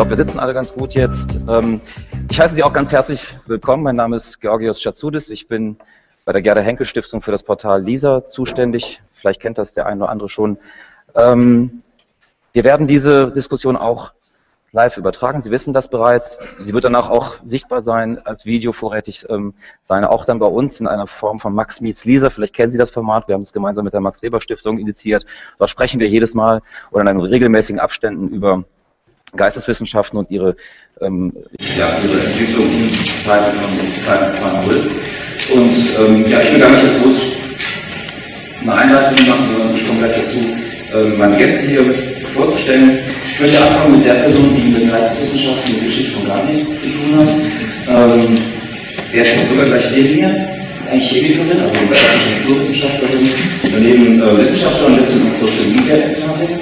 Glaube, wir sitzen alle ganz gut jetzt. Ähm, ich heiße Sie auch ganz herzlich willkommen. Mein Name ist Georgios Schatzoudis. Ich bin bei der Gerda Henkel Stiftung für das Portal LISA zuständig. Vielleicht kennt das der eine oder andere schon. Ähm, wir werden diese Diskussion auch live übertragen. Sie wissen das bereits. Sie wird danach auch sichtbar sein, als Video vorrätig ähm, sein, auch dann bei uns in einer Form von Max Meets Lisa. Vielleicht kennen Sie das Format. Wir haben es gemeinsam mit der Max Weber Stiftung initiiert. Da sprechen wir jedes Mal oder in regelmäßigen Abständen über Geisteswissenschaften und ihre, ähm, ja, ihre Entwicklungszeit von 1 2.0. Und ähm, ja, ich will gar nicht das groß eine Einleitung machen, sondern ich komme gleich dazu, ähm, meine Gäste hier vorzustellen. Ich möchte anfangen mit der Person, die mit Geisteswissenschaften und Geschichte von gar nichts zu tun hat. Ähm, Beatrice Bürger gleich neben mir, ist eigentlich Chemikerin, also Naturwissenschaftlerin, daneben äh, Wissenschaftsjournalistin und Social Media Expertin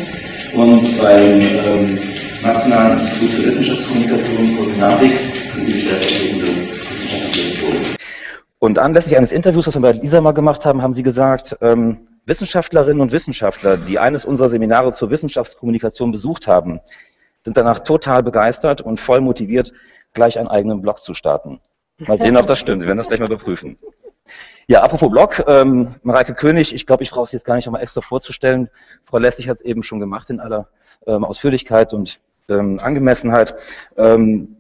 und beim ähm, Nationalen Institut für Wissenschaftskommunikation, kurz NABIC, sind Sie stellvertretende. Und anlässlich eines Interviews, das wir bei Lisa mal gemacht haben, haben Sie gesagt, ähm, Wissenschaftlerinnen und Wissenschaftler, die eines unserer Seminare zur Wissenschaftskommunikation besucht haben, sind danach total begeistert und voll motiviert, gleich einen eigenen Blog zu starten. Mal sehen, ob das stimmt. Wir werden das gleich mal überprüfen. Ja, apropos Blog, ähm, Mareike König, ich glaube, ich brauche es jetzt gar nicht nochmal extra vorzustellen. Frau Lessig hat es eben schon gemacht in aller ähm, Ausführlichkeit und ähm, Angemessenheit. Ähm,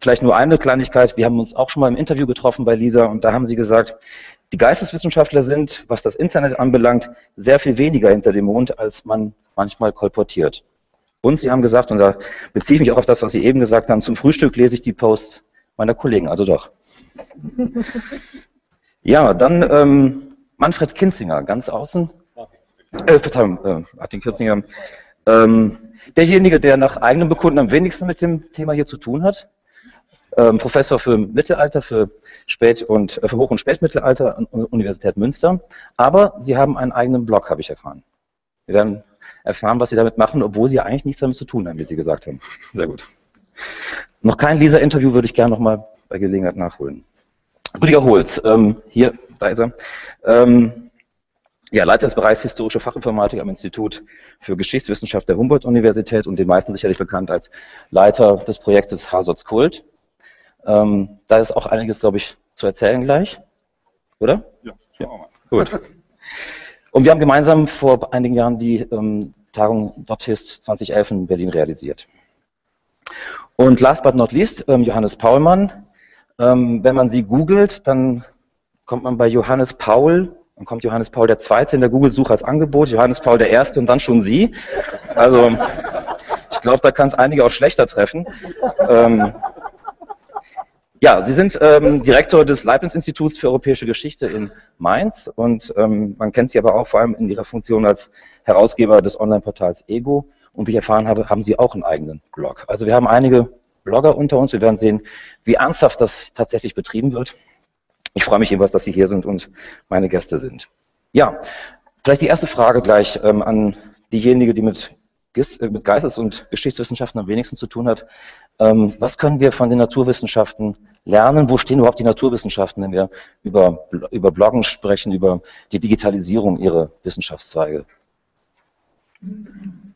vielleicht nur eine Kleinigkeit. Wir haben uns auch schon mal im Interview getroffen bei Lisa und da haben sie gesagt, die Geisteswissenschaftler sind, was das Internet anbelangt, sehr viel weniger hinter dem Mond, als man manchmal kolportiert. Und sie haben gesagt, und da beziehe ich mich auch auf das, was Sie eben gesagt haben, zum Frühstück lese ich die Posts meiner Kollegen, also doch. Ja, dann ähm, Manfred Kinzinger, ganz außen. Äh, Verzeihung, äh, Martin Kinzinger. Ähm, derjenige, der nach eigenem Bekunden am wenigsten mit dem Thema hier zu tun hat. Ähm, Professor für Mittelalter, für Spät- und äh, für Hoch- und Spätmittelalter an der Universität Münster. Aber Sie haben einen eigenen Blog, habe ich erfahren. Wir werden erfahren, was Sie damit machen, obwohl Sie eigentlich nichts damit zu tun haben, wie Sie gesagt haben. Sehr gut. Noch kein Leser-Interview würde ich gerne nochmal bei Gelegenheit nachholen. Rüdiger Holz, ähm, hier, da ist er. Ähm, ja, Leiter des Bereichs Historische Fachinformatik am Institut für Geschichtswissenschaft der Humboldt-Universität und den meisten sicherlich bekannt als Leiter des Projektes Hasots Kult. Ähm, da ist auch einiges, glaube ich, zu erzählen gleich, oder? Ja, ja. Gut. Und wir haben gemeinsam vor einigen Jahren die ähm, Tagung Dothist 2011 in Berlin realisiert. Und last but not least, ähm, Johannes Paulmann. Ähm, wenn man sie googelt, dann kommt man bei Johannes Paul dann kommt Johannes Paul II. in der Google-Suche als Angebot, Johannes Paul I. und dann schon Sie. Also ich glaube, da kann es einige auch schlechter treffen. Ähm, Ja, Sie sind ähm, Direktor des Leibniz-Instituts für europäische Geschichte in Mainz und ähm, man kennt Sie aber auch vor allem in Ihrer Funktion als Herausgeber des Online-Portals Ego. Und wie ich erfahren habe, haben Sie auch einen eigenen Blog. Also wir haben einige Blogger unter uns. Wir werden sehen, wie ernsthaft das tatsächlich betrieben wird. Ich freue mich jedenfalls, dass Sie hier sind und meine Gäste sind. Ja, vielleicht die erste Frage gleich ähm, an diejenige, die mit äh, mit Geistes- und Geschichtswissenschaften am wenigsten zu tun hat. Ähm, was können wir von den Naturwissenschaften lernen? Wo stehen überhaupt die Naturwissenschaften, wenn wir über, über Bloggen sprechen, über die Digitalisierung ihrer Wissenschaftszweige? So.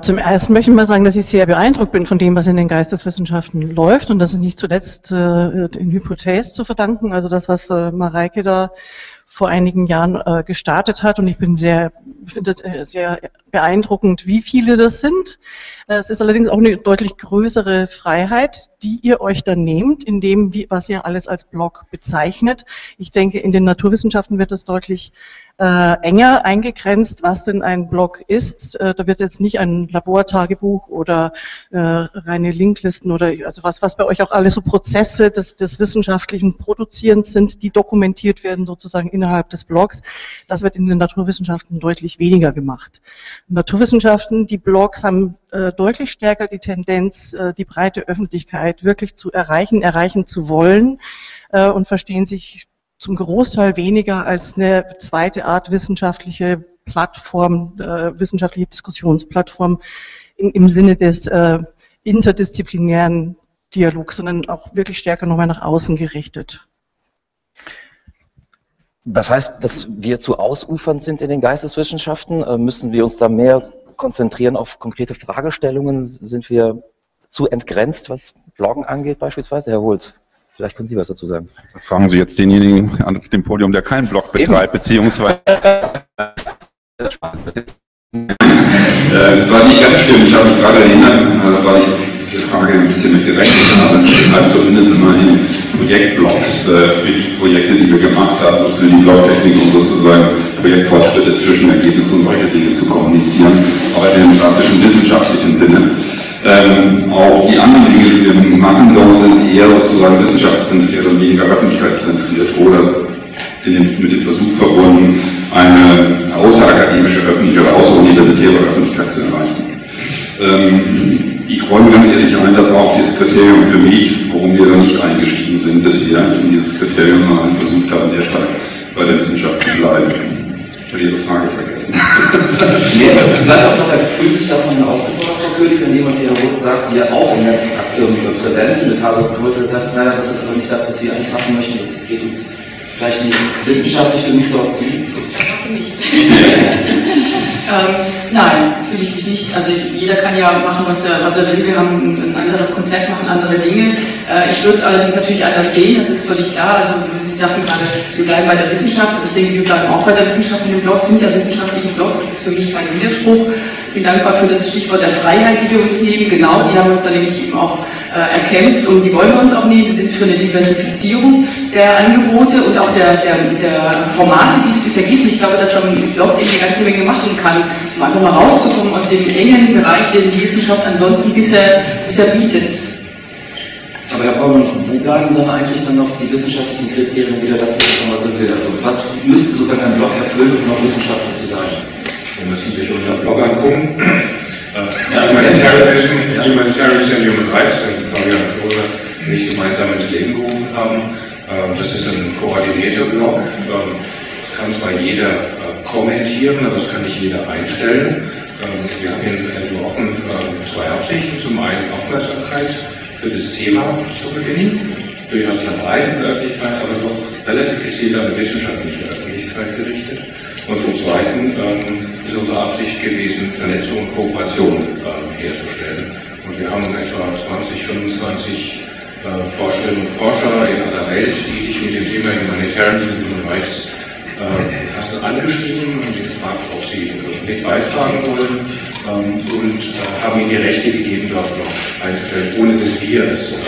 Zum ersten möchte ich mal sagen, dass ich sehr beeindruckt bin von dem, was in den Geisteswissenschaften läuft. Und das ist nicht zuletzt äh, in Hypothese zu verdanken. Also das, was äh, Mareike da vor einigen Jahren äh, gestartet hat. Und ich bin sehr, finde äh, sehr beeindruckend, wie viele das sind. Es ist allerdings auch eine deutlich größere Freiheit, die ihr euch dann nehmt, in dem, was ihr alles als Blog bezeichnet. Ich denke, in den Naturwissenschaften wird das deutlich äh, enger eingegrenzt, was denn ein Blog ist. Äh, da wird jetzt nicht ein Labortagebuch oder äh, reine Linklisten oder also was, was bei euch auch alles so Prozesse des, des wissenschaftlichen Produzierens sind, die dokumentiert werden sozusagen innerhalb des Blogs. Das wird in den Naturwissenschaften deutlich weniger gemacht. Naturwissenschaften, die Blogs haben äh, deutlich stärker die Tendenz, äh, die breite Öffentlichkeit wirklich zu erreichen, erreichen zu wollen äh, und verstehen sich zum Großteil weniger als eine zweite Art wissenschaftliche Plattform, äh, wissenschaftliche Diskussionsplattform in, im Sinne des äh, interdisziplinären Dialogs, sondern auch wirklich stärker nochmal nach außen gerichtet. Das heißt, dass wir zu ausufernd sind in den Geisteswissenschaften? Äh, müssen wir uns da mehr konzentrieren auf konkrete Fragestellungen? Sind wir zu entgrenzt, was Bloggen angeht beispielsweise? Herr Holz, vielleicht können Sie was dazu sagen. Fragen Sie jetzt denjenigen an dem Podium, der keinen Blog betreibt, Eben. beziehungsweise... Äh, das war nicht ganz stimmt. Ich habe mich gerade erinnert, also weil ich die Frage ein bisschen mit gerechnet habe. Ich habe zumindest immerhin Projektblogs äh, für die Projekte, die wir gemacht haben, für die Blogtechnik, um sozusagen Projektfortschritte, Zwischenergebnisse und solche Dinge zu kommunizieren, aber in dem klassischen wissenschaftlichen Sinne. Ähm, auch die anderen Dinge, die wir machen, dort sind eher sozusagen wissenschaftszentriert und weniger öffentlichkeitszentriert oder mit dem Versuch verbunden, eine außerakademische öffentliche oder außeruniversitäre Öffentlichkeit zu erreichen. Ähm, ich räume ganz ehrlich ein, dass auch dieses Kriterium für mich, warum wir da nicht eingestiegen sind, bisher in dieses Kriterium mal versucht haben, sehr stark bei der Wissenschaft zu bleiben. Ich habe Ihre Frage vergessen. nee, es bleibt auch noch ein Gefühl sich davon ausgebracht, König, wenn jemand wie Herr Roth sagt, ja auch im Netz irgendwie präsent sind, mit Hasus Gröte sagt, naja, das ist aber nicht das, was wir eigentlich machen möchten, das geht uns vielleicht nicht wissenschaftlich genug dort zu. Mich. Ähm, nein, fühle ich mich nicht. Also jeder kann ja machen, was er, was er will. Wir haben ein anderes Konzept, machen andere Dinge. Äh, ich würde es allerdings natürlich anders sehen, das ist völlig klar. Also Sie sagten gerade, Sie bleiben bei der Wissenschaft. Also ich denke, wir bleiben auch bei der Wissenschaft. In den Blogs sind ja wissenschaftliche Blogs, das ist für mich kein Widerspruch. Ich bin dankbar für das Stichwort der Freiheit, die wir uns nehmen. Genau, die haben uns dann nämlich eben auch äh, erkämpft und die wollen wir uns auch nehmen. Sind für eine Diversifizierung der Angebote und auch der, der, der Formate, die es bisher gibt. Und ich glaube, dass man mit Blogs eben eine ganze Menge machen kann, um einfach mal rauszukommen aus dem engen Bereich, den die Wissenschaft ansonsten bisher, bisher bietet. Aber Herr Baumann, wo bleiben dann eigentlich dann noch die wissenschaftlichen Kriterien wieder das, was er will? Also was müsste sozusagen ein Blog erfüllen, um noch wissenschaftlich zu sein? Wir müssen sich unseren Blog angucken. Ja, Humanitarianism, Humanitarianism and Human Rights, den Fabian Klose nicht gemeinsam ins Leben gerufen haben. Uh, das ist ein koordinierter Blog. Uh, das kann zwar jeder äh, kommentieren, aber das kann nicht jeder einstellen. Ähm, wir haben entworfen zwei Absichten. Zum einen Aufmerksamkeit für das Thema zu gewinnen, durchaus einer breiten Öffentlichkeit, aber doch relativ gezielt an eine wissenschaftliche Öffentlichkeit gerichtet. Und zum Zweiten ähm, ist unsere Absicht gewesen, Vernetzung und Kooperation äh, herzustellen. Und wir haben etwa 20, 25 äh, Forscherinnen und Forscher in aller Welt, die sich mit dem Thema Humanitarian Human Rights äh, befassen, angeschrieben und sie gefragt, ob sie mit beitragen wollen ähm, und äh, haben ihnen die Rechte gegeben, dort noch einzustellen, ohne dass wir es ähm,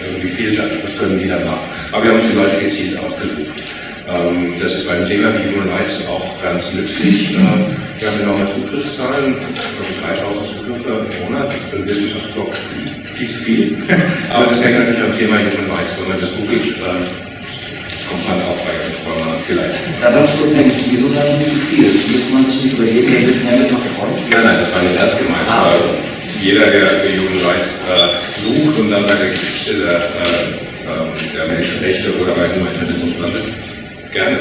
äh, irgendwie filtern. Das können die dann machen. Aber wir haben uns die Leute gezielt ausgesucht. Ähm, das ist beim Thema wie Human Rights auch ganz nützlich. Äh, wir haben enorme Zugriffszahlen, also 3000 Zugriffe im Monat für einen Wissenschaftsblog viel zu viel. Aber das hängt natürlich am Thema Human Rights. Wenn man das googelt, äh, kommt man auch bei Informer vielleicht. Da darf ich kurz denken, wieso sagen Sie zu viel? Müsste man sich nicht überlegen, ein bisschen mehr mit nach vorne? Nein, nein, das war nicht ernst gemeint. Ah, okay. Jeder, der für Human Rights äh, sucht und dann bei der Geschichte der, äh, äh, der Menschenrechte oder bei Humanitarismus landet, gerne.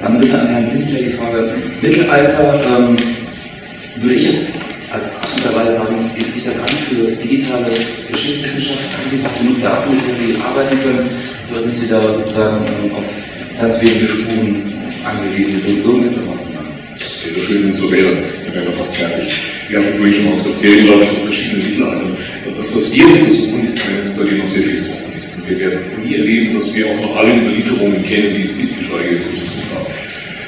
Dann bitte an Herrn Kinsler die Frage, Mittelalter, ähm, würde ich es als Abschnitterweise sagen, bietet sich das an für digitale Geschichtswissenschaft? Haben Sie noch genug Daten, mit denen Sie arbeiten können? Oder sind Sie da sozusagen ähm, auf ganz wenige Spuren angewiesen, die irgendetwas machen? Das wäre schön, wenn es so wäre. Dann wären wir fast fertig. Wir haben vorhin schon wir reden, glaube ich, von verschiedenen Mittelaltern. Also das, was wir untersuchen, ist eines, bei dem noch sehr vieles offen wir werden nie erleben, dass wir auch noch alle Überlieferungen kennen, die es gibt, geschweige denn zu tun haben.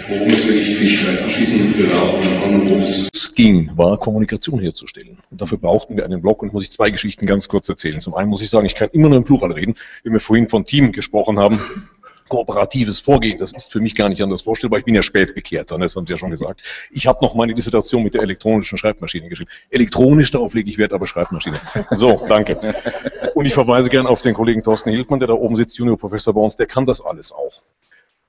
Worum es wirklich, ich vielleicht anschließend genau, worum es ging, war Kommunikation herzustellen. Und dafür brauchten wir einen Blog und muss ich zwei Geschichten ganz kurz erzählen. Zum einen muss ich sagen, ich kann immer nur im Plural reden, wenn wir vorhin von Team gesprochen haben. Kooperatives Vorgehen, das ist für mich gar nicht anders vorstellbar. Ich bin ja spät bekehrt, das haben Sie ja schon gesagt. Ich habe noch meine Dissertation mit der elektronischen Schreibmaschine geschrieben. Elektronisch, darauf lege ich Wert, aber Schreibmaschine. So, danke. Und ich verweise gerne auf den Kollegen Thorsten Hildmann, der da oben sitzt, Juniorprofessor bei uns, der kann das alles auch.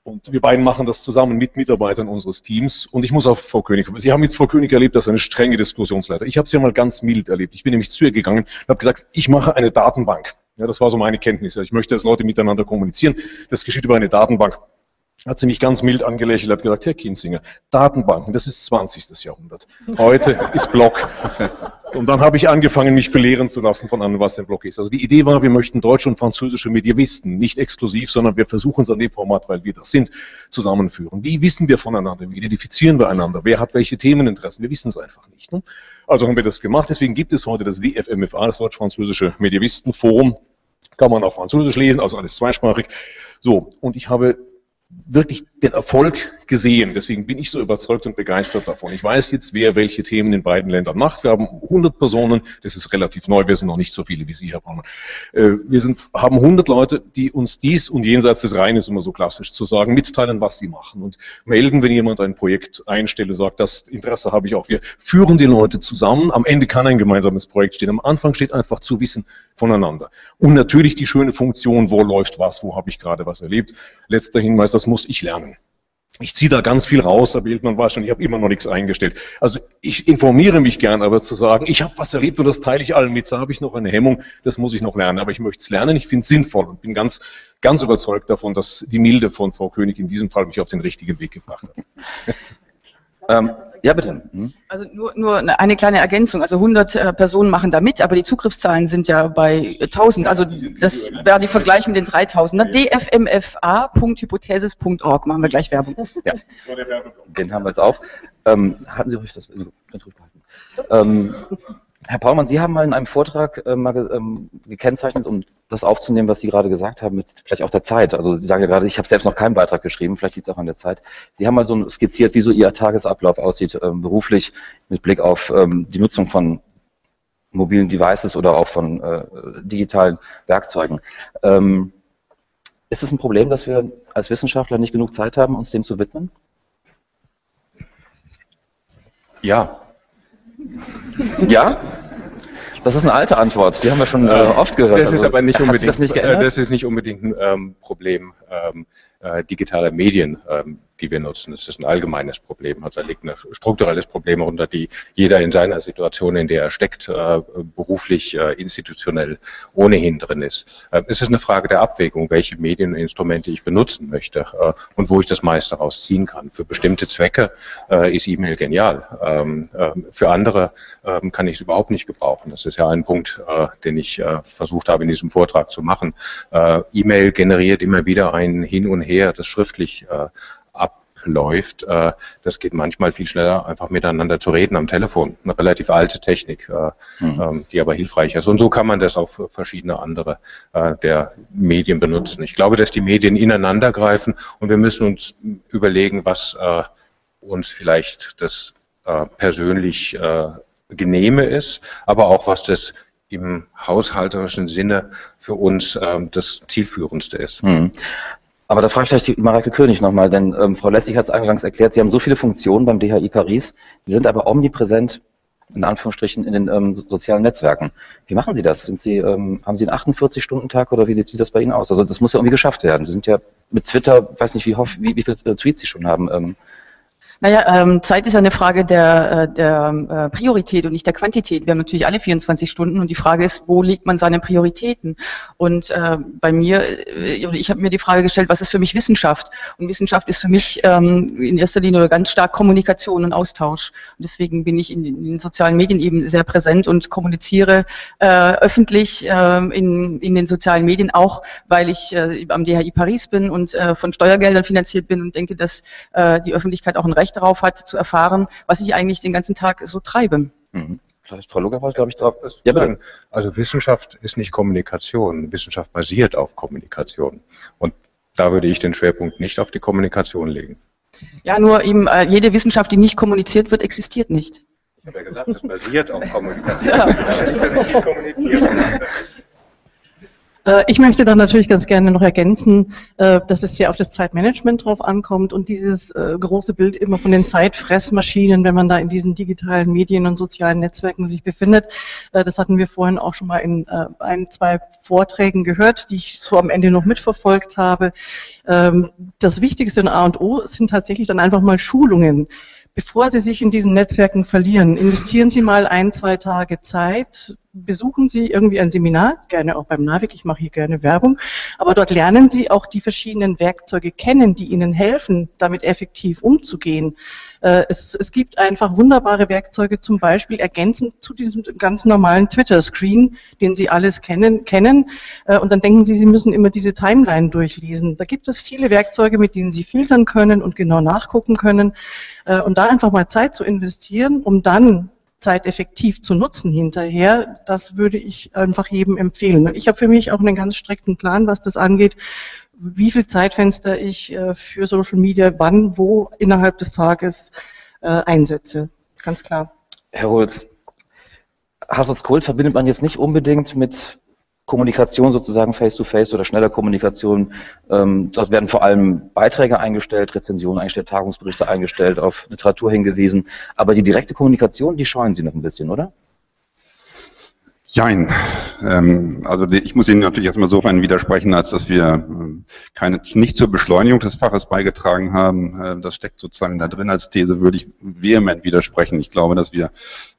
Und wir beiden machen das zusammen mit Mitarbeitern unseres Teams. Und ich muss auf Frau König. Sie haben jetzt Frau König erlebt als eine strenge Diskussionsleiter. Ich habe sie mal ganz mild erlebt. Ich bin nämlich zu ihr gegangen und habe gesagt, ich mache eine Datenbank. Ja, das war so meine Kenntnis. Ich möchte, dass Leute miteinander kommunizieren. Das geschieht über eine Datenbank. Hat sie mich ganz mild angelächelt, hat gesagt, Herr Kinzinger, Datenbanken, das ist 20. Jahrhundert. Heute ist Block. Und dann habe ich angefangen, mich belehren zu lassen von anderen, was ein Block ist. Also die Idee war, wir möchten deutsche und französische Medievisten, nicht exklusiv, sondern wir versuchen es an dem Format, weil wir das sind, zusammenführen. Wie wissen wir voneinander? Wie identifizieren wir einander? Wer hat welche Themeninteressen? Wir wissen es einfach nicht. Ne? Also haben wir das gemacht. Deswegen gibt es heute das DFMFA, das Deutsch-Französische Medievistenforum. Kann man auf Französisch lesen, also alles zweisprachig. So, und ich habe wirklich den Erfolg gesehen. Deswegen bin ich so überzeugt und begeistert davon. Ich weiß jetzt, wer welche Themen in beiden Ländern macht. Wir haben 100 Personen, das ist relativ neu, wir sind noch nicht so viele wie Sie, Herr Baumann. Äh, wir sind, haben 100 Leute, die uns dies und jenseits des Rheines, um so klassisch zu sagen, mitteilen, was sie machen und melden, wenn jemand ein Projekt einstellt und sagt, das Interesse habe ich auch. Wir führen die Leute zusammen. Am Ende kann ein gemeinsames Projekt stehen. Am Anfang steht einfach zu wissen voneinander. Und natürlich die schöne Funktion, wo läuft was, wo habe ich gerade was erlebt. Letzter Hinweis, das muss ich lernen. Ich ziehe da ganz viel raus, aber Hildmann weiß schon, ich habe immer noch nichts eingestellt. Also ich informiere mich gern, aber zu sagen, ich habe was erlebt und das teile ich allen mit, da habe ich noch eine Hemmung, das muss ich noch lernen. Aber ich möchte es lernen, ich finde es sinnvoll und bin ganz, ganz überzeugt davon, dass die Milde von Frau König in diesem Fall mich auf den richtigen Weg gebracht hat. Ähm, ja, bitte. Hm? Also nur, nur eine kleine Ergänzung. Also 100 äh, Personen machen da mit, aber die Zugriffszahlen sind ja bei 1000. Also das wäre die Vergleich mit den 3000. dfmfa.hypothesis.org machen wir gleich Werbung. Ja, den haben wir jetzt auch. Ähm, hatten Sie ruhig das ganz ruhig behalten. Ähm, Herr Paulmann, Sie haben mal in einem Vortrag äh, mal ähm, gekennzeichnet, um das aufzunehmen, was Sie gerade gesagt haben, mit vielleicht auch der Zeit. Also Sie sagen ja gerade, ich habe selbst noch keinen Beitrag geschrieben, vielleicht liegt es auch an der Zeit. Sie haben mal so skizziert, wie so Ihr Tagesablauf aussieht, ähm, beruflich mit Blick auf ähm, die Nutzung von mobilen Devices oder auch von äh, digitalen Werkzeugen. Ähm, ist es ein Problem, dass wir als Wissenschaftler nicht genug Zeit haben, uns dem zu widmen? Ja, Ja? Das ist eine alte Antwort, die haben wir schon äh, oft gehört. Das ist Also, aber nicht unbedingt, das nicht äh, das ist nicht unbedingt ein ähm, Problem ähm, äh, digitaler Medien, ähm, die wir nutzen. Das ist ein allgemeines Problem. Also da liegt ein strukturelles Problem unter, die jeder in seiner Situation, in der er steckt, äh, beruflich, äh, institutionell ohnehin drin ist. Äh, es ist eine Frage der Abwägung, welche Medien und Instrumente ich benutzen möchte und wo ich das meiste rausziehen kann. Für bestimmte Zwecke ist E-Mail genial. Ähm, äh, für andere ähm, kann ich es überhaupt nicht gebrauchen. Das ist ja ein Punkt, den ich versucht habe in diesem Vortrag zu machen. E-Mail generiert immer wieder ein Hin und Her, das schriftlich abläuft. Äh, das geht manchmal viel schneller, einfach miteinander zu reden am Telefon. Eine relativ alte Technik, äh, Mhm. ähm, die aber hilfreich ist. Und so kann man das auf verschiedene andere äh, der Medien benutzen. Ich glaube, dass die Medien ineinander greifen und wir müssen uns überlegen, was äh, uns vielleicht das äh, persönlich äh, genehme ist, aber auch was das im haushalterischen Sinne für uns ähm, das zielführendste ist. Hm. Aber da frage ich gleich die Mareike König nochmal, denn ähm, Frau Lessig hat es eingangs erklärt, Sie haben so viele Funktionen beim DHI Paris, die sind aber omnipräsent, in Anführungsstrichen, in den ähm, sozialen Netzwerken. Wie machen Sie das? Sind Sie, ähm, haben Sie einen 48-Stunden-Tag oder wie sieht das bei Ihnen aus? Also das muss ja irgendwie geschafft werden. Sie sind ja mit Twitter, weiß nicht, wie, wie, wie viele äh, Tweets Sie schon haben, ähm, naja, ähm, Zeit ist eine Frage der, äh, der äh, Priorität und nicht der Quantität. Wir haben natürlich alle 24 Stunden und die Frage ist, wo legt man seine Prioritäten? Und äh, bei mir, äh, ich habe mir die Frage gestellt, was ist für mich Wissenschaft? Und Wissenschaft ist für mich ähm, in erster Linie oder ganz stark Kommunikation und Austausch. Und deswegen bin ich in, in den sozialen Medien eben sehr präsent und kommuniziere äh, öffentlich äh, in, in den sozialen Medien auch, weil ich äh, am DHI Paris bin und äh, von Steuergeldern finanziert bin und denke, dass äh, die Öffentlichkeit auch ein Recht darauf hat, zu erfahren, was ich eigentlich den ganzen Tag so treibe. Mhm. Vielleicht Frau Luger glaube ich, drauf. Ja, also Wissenschaft ist nicht Kommunikation. Wissenschaft basiert auf Kommunikation. Und da würde ich den Schwerpunkt nicht auf die Kommunikation legen. Ja, nur eben äh, jede Wissenschaft, die nicht kommuniziert wird, existiert nicht. Ich habe ja gesagt, es basiert auf Kommunikation. Ja. Das ist nicht, dass ich nicht kommuniziere. Äh, ich möchte dann natürlich ganz gerne noch ergänzen, äh, dass es sehr auf das Zeitmanagement drauf ankommt und dieses äh, große Bild immer von den Zeitfressmaschinen, wenn man da in diesen digitalen Medien und sozialen Netzwerken sich befindet. Das hatten wir vorhin auch schon mal in ein, zwei Vorträgen gehört, die ich so am Ende noch mitverfolgt habe. Ähm, das Wichtigste in A und O sind tatsächlich dann einfach mal Schulungen bevor Sie sich in diesen Netzwerken verlieren, investieren Sie mal ein, zwei Tage Zeit, besuchen Sie irgendwie ein Seminar, gerne auch beim NAVIC, ich mache hier gerne Werbung, aber dort lernen Sie auch die verschiedenen Werkzeuge kennen, die Ihnen helfen, damit effektiv umzugehen. Äh, es, es gibt einfach wunderbare Werkzeuge, zum Beispiel ergänzend zu diesem ganz normalen Twitter-Screen, den Sie alles kennen, kennen. Äh, und dann denken Sie, Sie müssen immer diese Timeline durchlesen. Da gibt es viele Werkzeuge, mit denen Sie filtern können und genau nachgucken können. Äh, und da einfach mal Zeit zu investieren, um dann Zeit effektiv zu nutzen hinterher, das würde ich einfach jedem empfehlen. Ich habe für mich auch einen ganz strikten Plan, was das angeht, wie viel Zeitfenster ich äh, für Social Media wann, wo innerhalb des Tages äh, einsetze. Ganz klar. Herr Holz, Hass und Kult verbindet man jetzt nicht unbedingt mit Kommunikation sozusagen face-to-face -face oder schneller Kommunikation. Ähm, dort werden vor allem Beiträge eingestellt, Rezensionen eingestellt, Tagungsberichte eingestellt, auf Literatur hingewiesen. Aber die direkte Kommunikation, die scheuen Sie noch ein bisschen, oder? Jein. Ähm, also ich muss Ihnen natürlich erstmal sofern widersprechen, als dass wir ähm, keine, nicht zur Beschleunigung des Faches beigetragen haben. Äh, das steckt sozusagen da drin als These, würde ich vehement widersprechen. Ich glaube, dass wir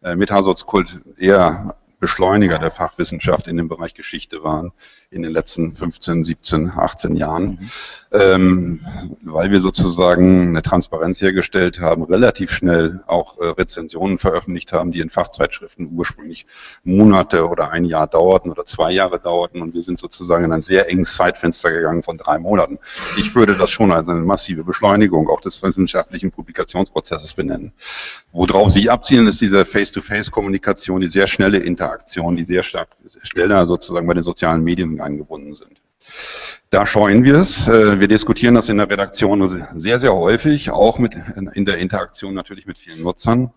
äh, mit Hasotskult eher Beschleuniger der Fachwissenschaft in dem Bereich Geschichte waren in den letzten 15, 17, 18 Jahren, mhm. ähm, weil wir sozusagen eine Transparenz hergestellt haben, relativ schnell auch äh, Rezensionen veröffentlicht haben, die in Fachzeitschriften ursprünglich Monate oder ein Jahr dauerten oder zwei Jahre dauerten und wir sind sozusagen in ein sehr enges Zeitfenster gegangen von drei Monaten. Ich würde das schon als eine massive Beschleunigung auch des wissenschaftlichen Publikationsprozesses benennen. Worauf Sie abzielen, ist diese Face-to-Face-Kommunikation, die sehr schnelle Interaktion, die sehr stark schneller sozusagen bei den sozialen Medien eingebunden sind. Da scheuen wir es. Äh, wir diskutieren das in der Redaktion sehr, sehr häufig, auch mit, in der Interaktion natürlich mit vielen Nutzern.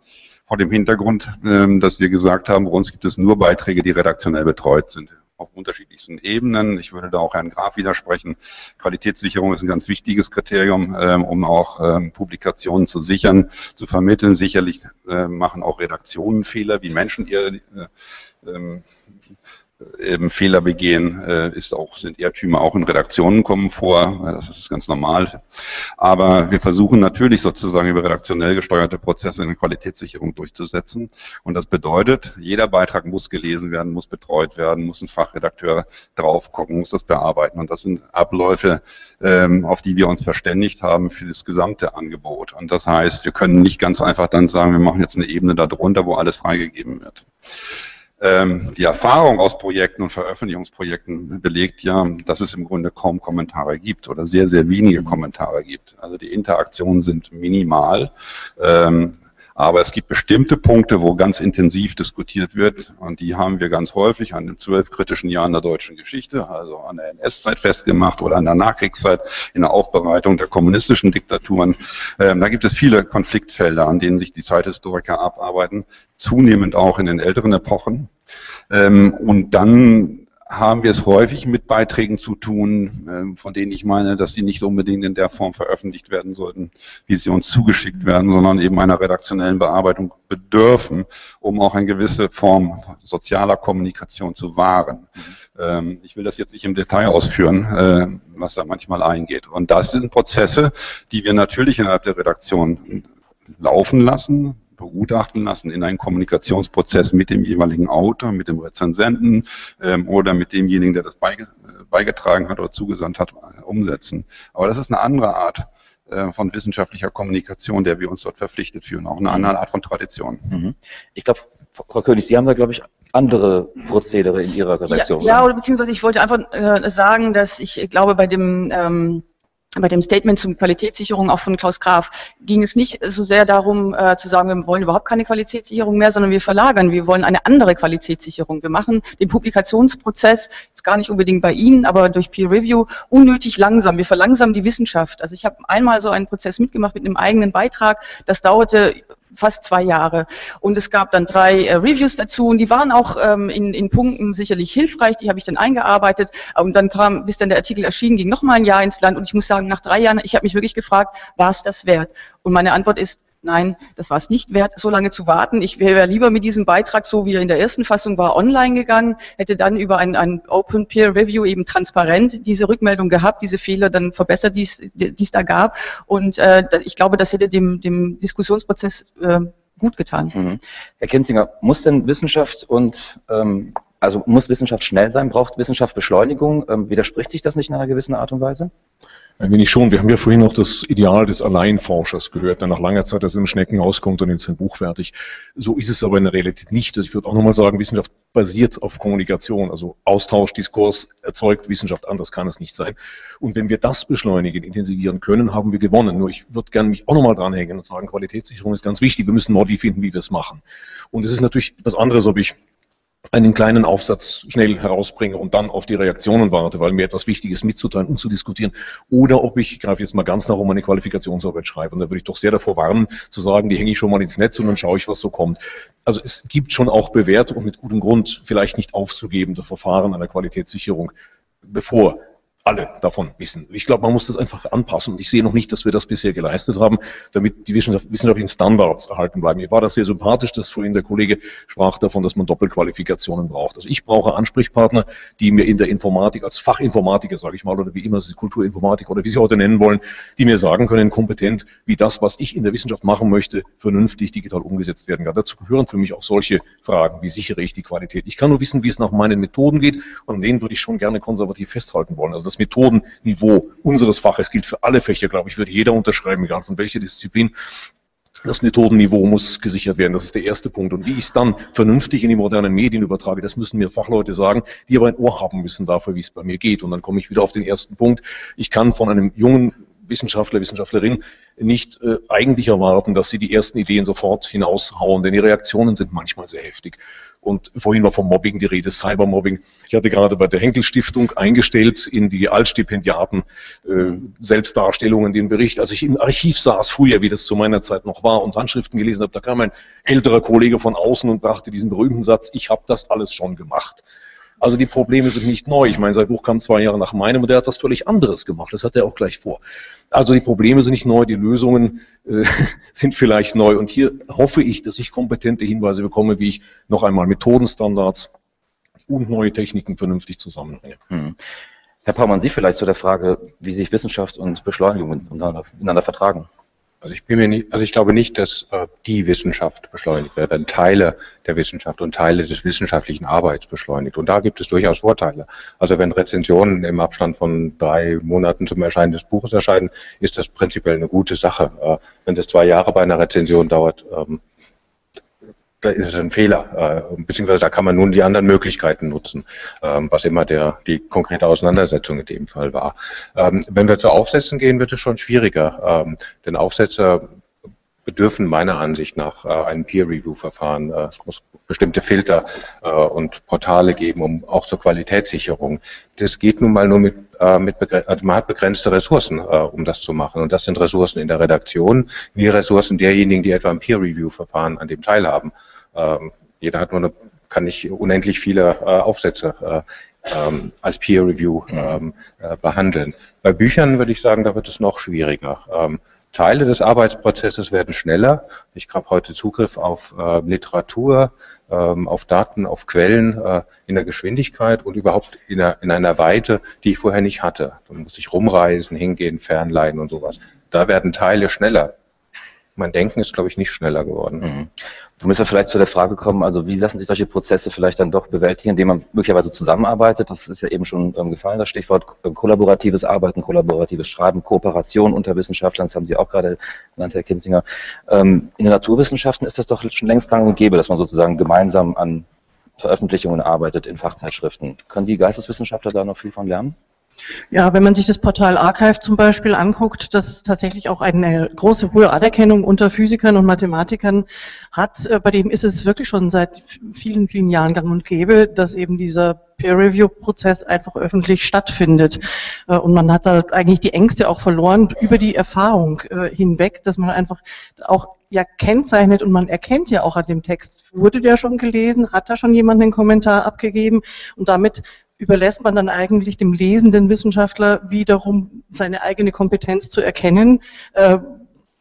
Vor dem Hintergrund, ähm, dass wir gesagt haben, bei uns gibt es nur Beiträge, die redaktionell betreut sind auf unterschiedlichsten Ebenen. Ich würde da auch Herrn Graf widersprechen. Qualitätssicherung ist ein ganz wichtiges Kriterium, ähm, um auch ähm, Publikationen zu sichern, zu vermitteln. Sicherlich äh, machen auch Redaktionen Fehler, wie Menschen ihre äh, eben Fehler begehen, äh, ist auch, sind Irrtümer auch in Redaktionen kommen vor, das ist ganz normal. Aber wir versuchen natürlich sozusagen über redaktionell gesteuerte Prozesse eine Qualitätssicherung durchzusetzen. Und das bedeutet, jeder Beitrag muss gelesen werden, muss betreut werden, muss ein Fachredakteur drauf gucken, muss das bearbeiten. Und das sind Abläufe, ähm, auf die wir uns verständigt haben für das gesamte Angebot. Und das heißt, wir können nicht ganz einfach dann sagen, wir machen jetzt eine Ebene darunter, wo alles freigegeben wird. Ähm, die Erfahrung aus Projekten und Veröffentlichungsprojekten belegt ja, dass es im Grunde kaum Kommentare gibt oder sehr, sehr wenige Kommentare gibt. Also die Interaktionen sind minimal. Ähm, aber es gibt bestimmte Punkte, wo ganz intensiv diskutiert wird und die haben wir ganz häufig an den zwölf kritischen Jahren der deutschen Geschichte, also an der NS-Zeit festgemacht oder an der Nachkriegszeit in der Aufbereitung der kommunistischen Diktaturen. Ähm, da gibt es viele Konfliktfelder, an denen sich die Zeithistoriker abarbeiten, zunehmend auch in den älteren Epochen. Ähm, und dann haben wir es häufig mit Beiträgen zu tun, ähm, von denen ich meine, dass sie nicht unbedingt in der Form veröffentlicht werden sollten, wie sie uns zugeschickt werden, sondern eben einer redaktionellen Bearbeitung bedürfen, um auch eine gewisse Form sozialer Kommunikation zu wahren. Ähm, ich will das jetzt nicht im Detail ausführen, äh, was da manchmal eingeht. Und das sind Prozesse, die wir natürlich innerhalb der Redaktion laufen lassen, begutachten lassen in einen Kommunikationsprozess mit dem jeweiligen Autor, mit dem Rezensenten ähm, oder mit demjenigen, der das beige, äh, beigetragen hat oder zugesandt hat, äh, umsetzen. Aber das ist eine andere Art äh, von wissenschaftlicher Kommunikation, der wir uns dort verpflichtet fühlen, auch eine andere Art von Tradition. Mhm. Ich glaube, Frau König, Sie haben da, glaube ich, andere Prozedere in Ihrer Redaktion. Ja, ja oder beziehungsweise ich wollte einfach äh, sagen, dass ich glaube, bei dem ähm, bei dem Statement zum Qualitätssicherung auch von Klaus Graf ging es nicht so sehr darum äh, zu sagen, wir wollen überhaupt keine Qualitätssicherung mehr, sondern wir verlagern, wir wollen eine andere Qualitätssicherung. Wir machen den Publikationsprozess, jetzt gar nicht unbedingt bei Ihnen, aber durch Peer Review, unnötig langsam. Wir verlangsamen die Wissenschaft. Also ich habe einmal so einen Prozess mitgemacht mit einem eigenen Beitrag. Das dauerte fast zwei Jahre. Und es gab dann drei äh, Reviews dazu und die waren auch ähm, in, in Punkten sicherlich hilfreich, die habe ich dann eingearbeitet. Und dann kam, bis dann der Artikel erschien, ging noch mal ein Jahr ins Land und ich muss sagen, nach drei Jahren, ich habe mich wirklich gefragt, war es das wert? Und meine Antwort ist, Nein, das war es nicht wert, so lange zu warten. Ich wäre lieber mit diesem Beitrag, so wie er in der ersten Fassung war, online gegangen, hätte dann über ein, ein Open Peer Review eben transparent diese Rückmeldung gehabt, diese Fehler dann verbessert, die es da gab. Und äh, ich glaube, das hätte dem, dem Diskussionsprozess äh, gut getan. Mhm. Herr Kinzinger, muss denn Wissenschaft und ähm, also muss Wissenschaft schnell sein? Braucht Wissenschaft Beschleunigung? Ähm, widerspricht sich das nicht in einer gewissen Art und Weise? Ein wenig schon. Wir haben ja vorhin noch das Ideal des Alleinforschers gehört, der nach langer Zeit aus einem Schneckenhaus kommt und jetzt sein Buch fertig. So ist es aber in der Realität nicht. Also ich würde auch nochmal sagen, Wissenschaft basiert auf Kommunikation, also Austausch, Diskurs erzeugt Wissenschaft, anders kann es nicht sein. Und wenn wir das beschleunigen, intensivieren können, haben wir gewonnen. Nur ich würde gerne mich auch nochmal dranhängen und sagen, Qualitätssicherung ist ganz wichtig. Wir müssen Modi finden, wie wir es machen. Und es ist natürlich was anderes, ob ich einen kleinen Aufsatz schnell herausbringe und dann auf die Reaktionen warte, weil mir etwas Wichtiges mitzuteilen und zu diskutieren. Oder ob ich, greife jetzt mal ganz nach um eine Qualifikationsarbeit schreibe. Und da würde ich doch sehr davor warnen, zu sagen, die hänge ich schon mal ins Netz und dann schaue ich, was so kommt. Also es gibt schon auch bewährt und mit gutem Grund vielleicht nicht aufzugebende Verfahren einer Qualitätssicherung, bevor alle davon wissen. Ich glaube, man muss das einfach anpassen. Und ich sehe noch nicht, dass wir das bisher geleistet haben, damit die wissenschaftlichen Standards erhalten bleiben. Mir war das sehr sympathisch, dass vorhin der Kollege sprach davon, dass man Doppelqualifikationen braucht. Also ich brauche Ansprechpartner, die mir in der Informatik, als Fachinformatiker, sage ich mal, oder wie immer Sie Kulturinformatik oder wie Sie heute nennen wollen, die mir sagen können, kompetent, wie das, was ich in der Wissenschaft machen möchte, vernünftig digital umgesetzt werden kann. Dazu gehören für mich auch solche Fragen, wie sichere ich die Qualität. Ich kann nur wissen, wie es nach meinen Methoden geht und an denen würde ich schon gerne konservativ festhalten wollen. Also das Methodenniveau unseres Faches gilt für alle Fächer, glaube ich, würde jeder unterschreiben, egal von welcher Disziplin. Das Methodenniveau muss gesichert werden. Das ist der erste Punkt. Und wie ich es dann vernünftig in die modernen Medien übertrage, das müssen mir Fachleute sagen, die aber ein Ohr haben müssen dafür, wie es bei mir geht. Und dann komme ich wieder auf den ersten Punkt. Ich kann von einem jungen Wissenschaftler, Wissenschaftlerin nicht äh, eigentlich erwarten, dass sie die ersten Ideen sofort hinaushauen, denn die Reaktionen sind manchmal sehr heftig. Und vorhin war vom Mobbing die Rede, Cybermobbing. Ich hatte gerade bei der Henkel Stiftung eingestellt in die Altstipendiaten äh, Selbstdarstellungen den Bericht. Als ich im Archiv saß, früher, wie das zu meiner Zeit noch war, und Handschriften gelesen habe, da kam ein älterer Kollege von außen und brachte diesen berühmten Satz, ich habe das alles schon gemacht. Also die Probleme sind nicht neu. Ich meine, sein Buch kam zwei Jahre nach meinem und der hat was völlig anderes gemacht. Das hat er auch gleich vor. Also die Probleme sind nicht neu, die Lösungen äh, sind vielleicht neu. Und hier hoffe ich, dass ich kompetente Hinweise bekomme, wie ich noch einmal Methodenstandards und neue Techniken vernünftig zusammenbringe. Hm. Herr Paumann, Sie vielleicht zu der Frage, wie sich Wissenschaft und Beschleunigung miteinander vertragen. Also ich bin mir nicht, also ich glaube nicht, dass äh, die Wissenschaft beschleunigt wird, werden Teile der Wissenschaft und Teile des wissenschaftlichen Arbeits beschleunigt. Und da gibt es durchaus Vorteile. Also wenn Rezensionen im Abstand von drei Monaten zum Erscheinen des Buches erscheinen, ist das prinzipiell eine gute Sache. Äh, wenn das zwei Jahre bei einer Rezension dauert, ähm, da ist es ein Fehler, äh, beziehungsweise da kann man nun die anderen Möglichkeiten nutzen, ähm, was immer der, die konkrete Auseinandersetzung in dem Fall war. Ähm, wenn wir zu Aufsätzen gehen, wird es schon schwieriger, ähm, denn Aufsätze bedürfen meiner Ansicht nach äh, ein Peer-Review-Verfahren. Äh, es muss bestimmte Filter äh, und Portale geben, um auch zur Qualitätssicherung. Das geht nun mal nur mit, äh, mit also man hat begrenzte Ressourcen, äh, um das zu machen. Und das sind Ressourcen in der Redaktion, wie Ressourcen derjenigen, die etwa am Peer-Review-Verfahren an dem teilhaben. Ähm, jeder hat nur eine kann nicht unendlich viele äh, Aufsätze ähm, als Peer Review ähm, äh, behandeln. Bei Büchern würde ich sagen, da wird es noch schwieriger. Ähm, Teile des Arbeitsprozesses werden schneller. Ich habe heute Zugriff auf äh, Literatur, ähm, auf Daten, auf Quellen äh, in der Geschwindigkeit und überhaupt in, der, in, einer Weite, die ich vorher nicht hatte. Da muss ich rumreisen, hingehen, fernleihen und sowas. Da werden Teile schneller mein Denken ist, glaube ich, nicht schneller geworden. Mhm. Du wir vielleicht zu der Frage kommen, also wie lassen sich solche Prozesse vielleicht dann doch bewältigen, indem man möglicherweise zusammenarbeitet? Das ist ja eben schon ähm, gefallen, das Stichwort äh, kollaboratives Arbeiten, kollaboratives Schreiben, Kooperation unter Wissenschaftlern, das haben Sie auch gerade genannt, Herr Kinzinger. Ähm, in den Naturwissenschaften ist das doch schon längst gang und gäbe, dass man sozusagen gemeinsam an Veröffentlichungen arbeitet in Fachzeitschriften. Können die Geisteswissenschaftler da noch viel von lernen? Ja, wenn man sich das Portal Archive zum Beispiel anguckt, das tatsächlich auch eine große hohe Anerkennung unter Physikern und Mathematikern hat, äh, bei dem ist es wirklich schon seit vielen, vielen Jahren gang und gäbe, dass eben dieser Peer-Review-Prozess einfach öffentlich stattfindet. Äh, und man hat da eigentlich die Ängste auch verloren über die Erfahrung äh, hinweg, dass man einfach auch ja kennzeichnet und man erkennt ja auch an dem Text, wurde der schon gelesen, hat da schon jemand einen Kommentar abgegeben? Und damit überlässt man dann eigentlich dem lesenden Wissenschaftler wiederum seine eigene Kompetenz zu erkennen. Äh,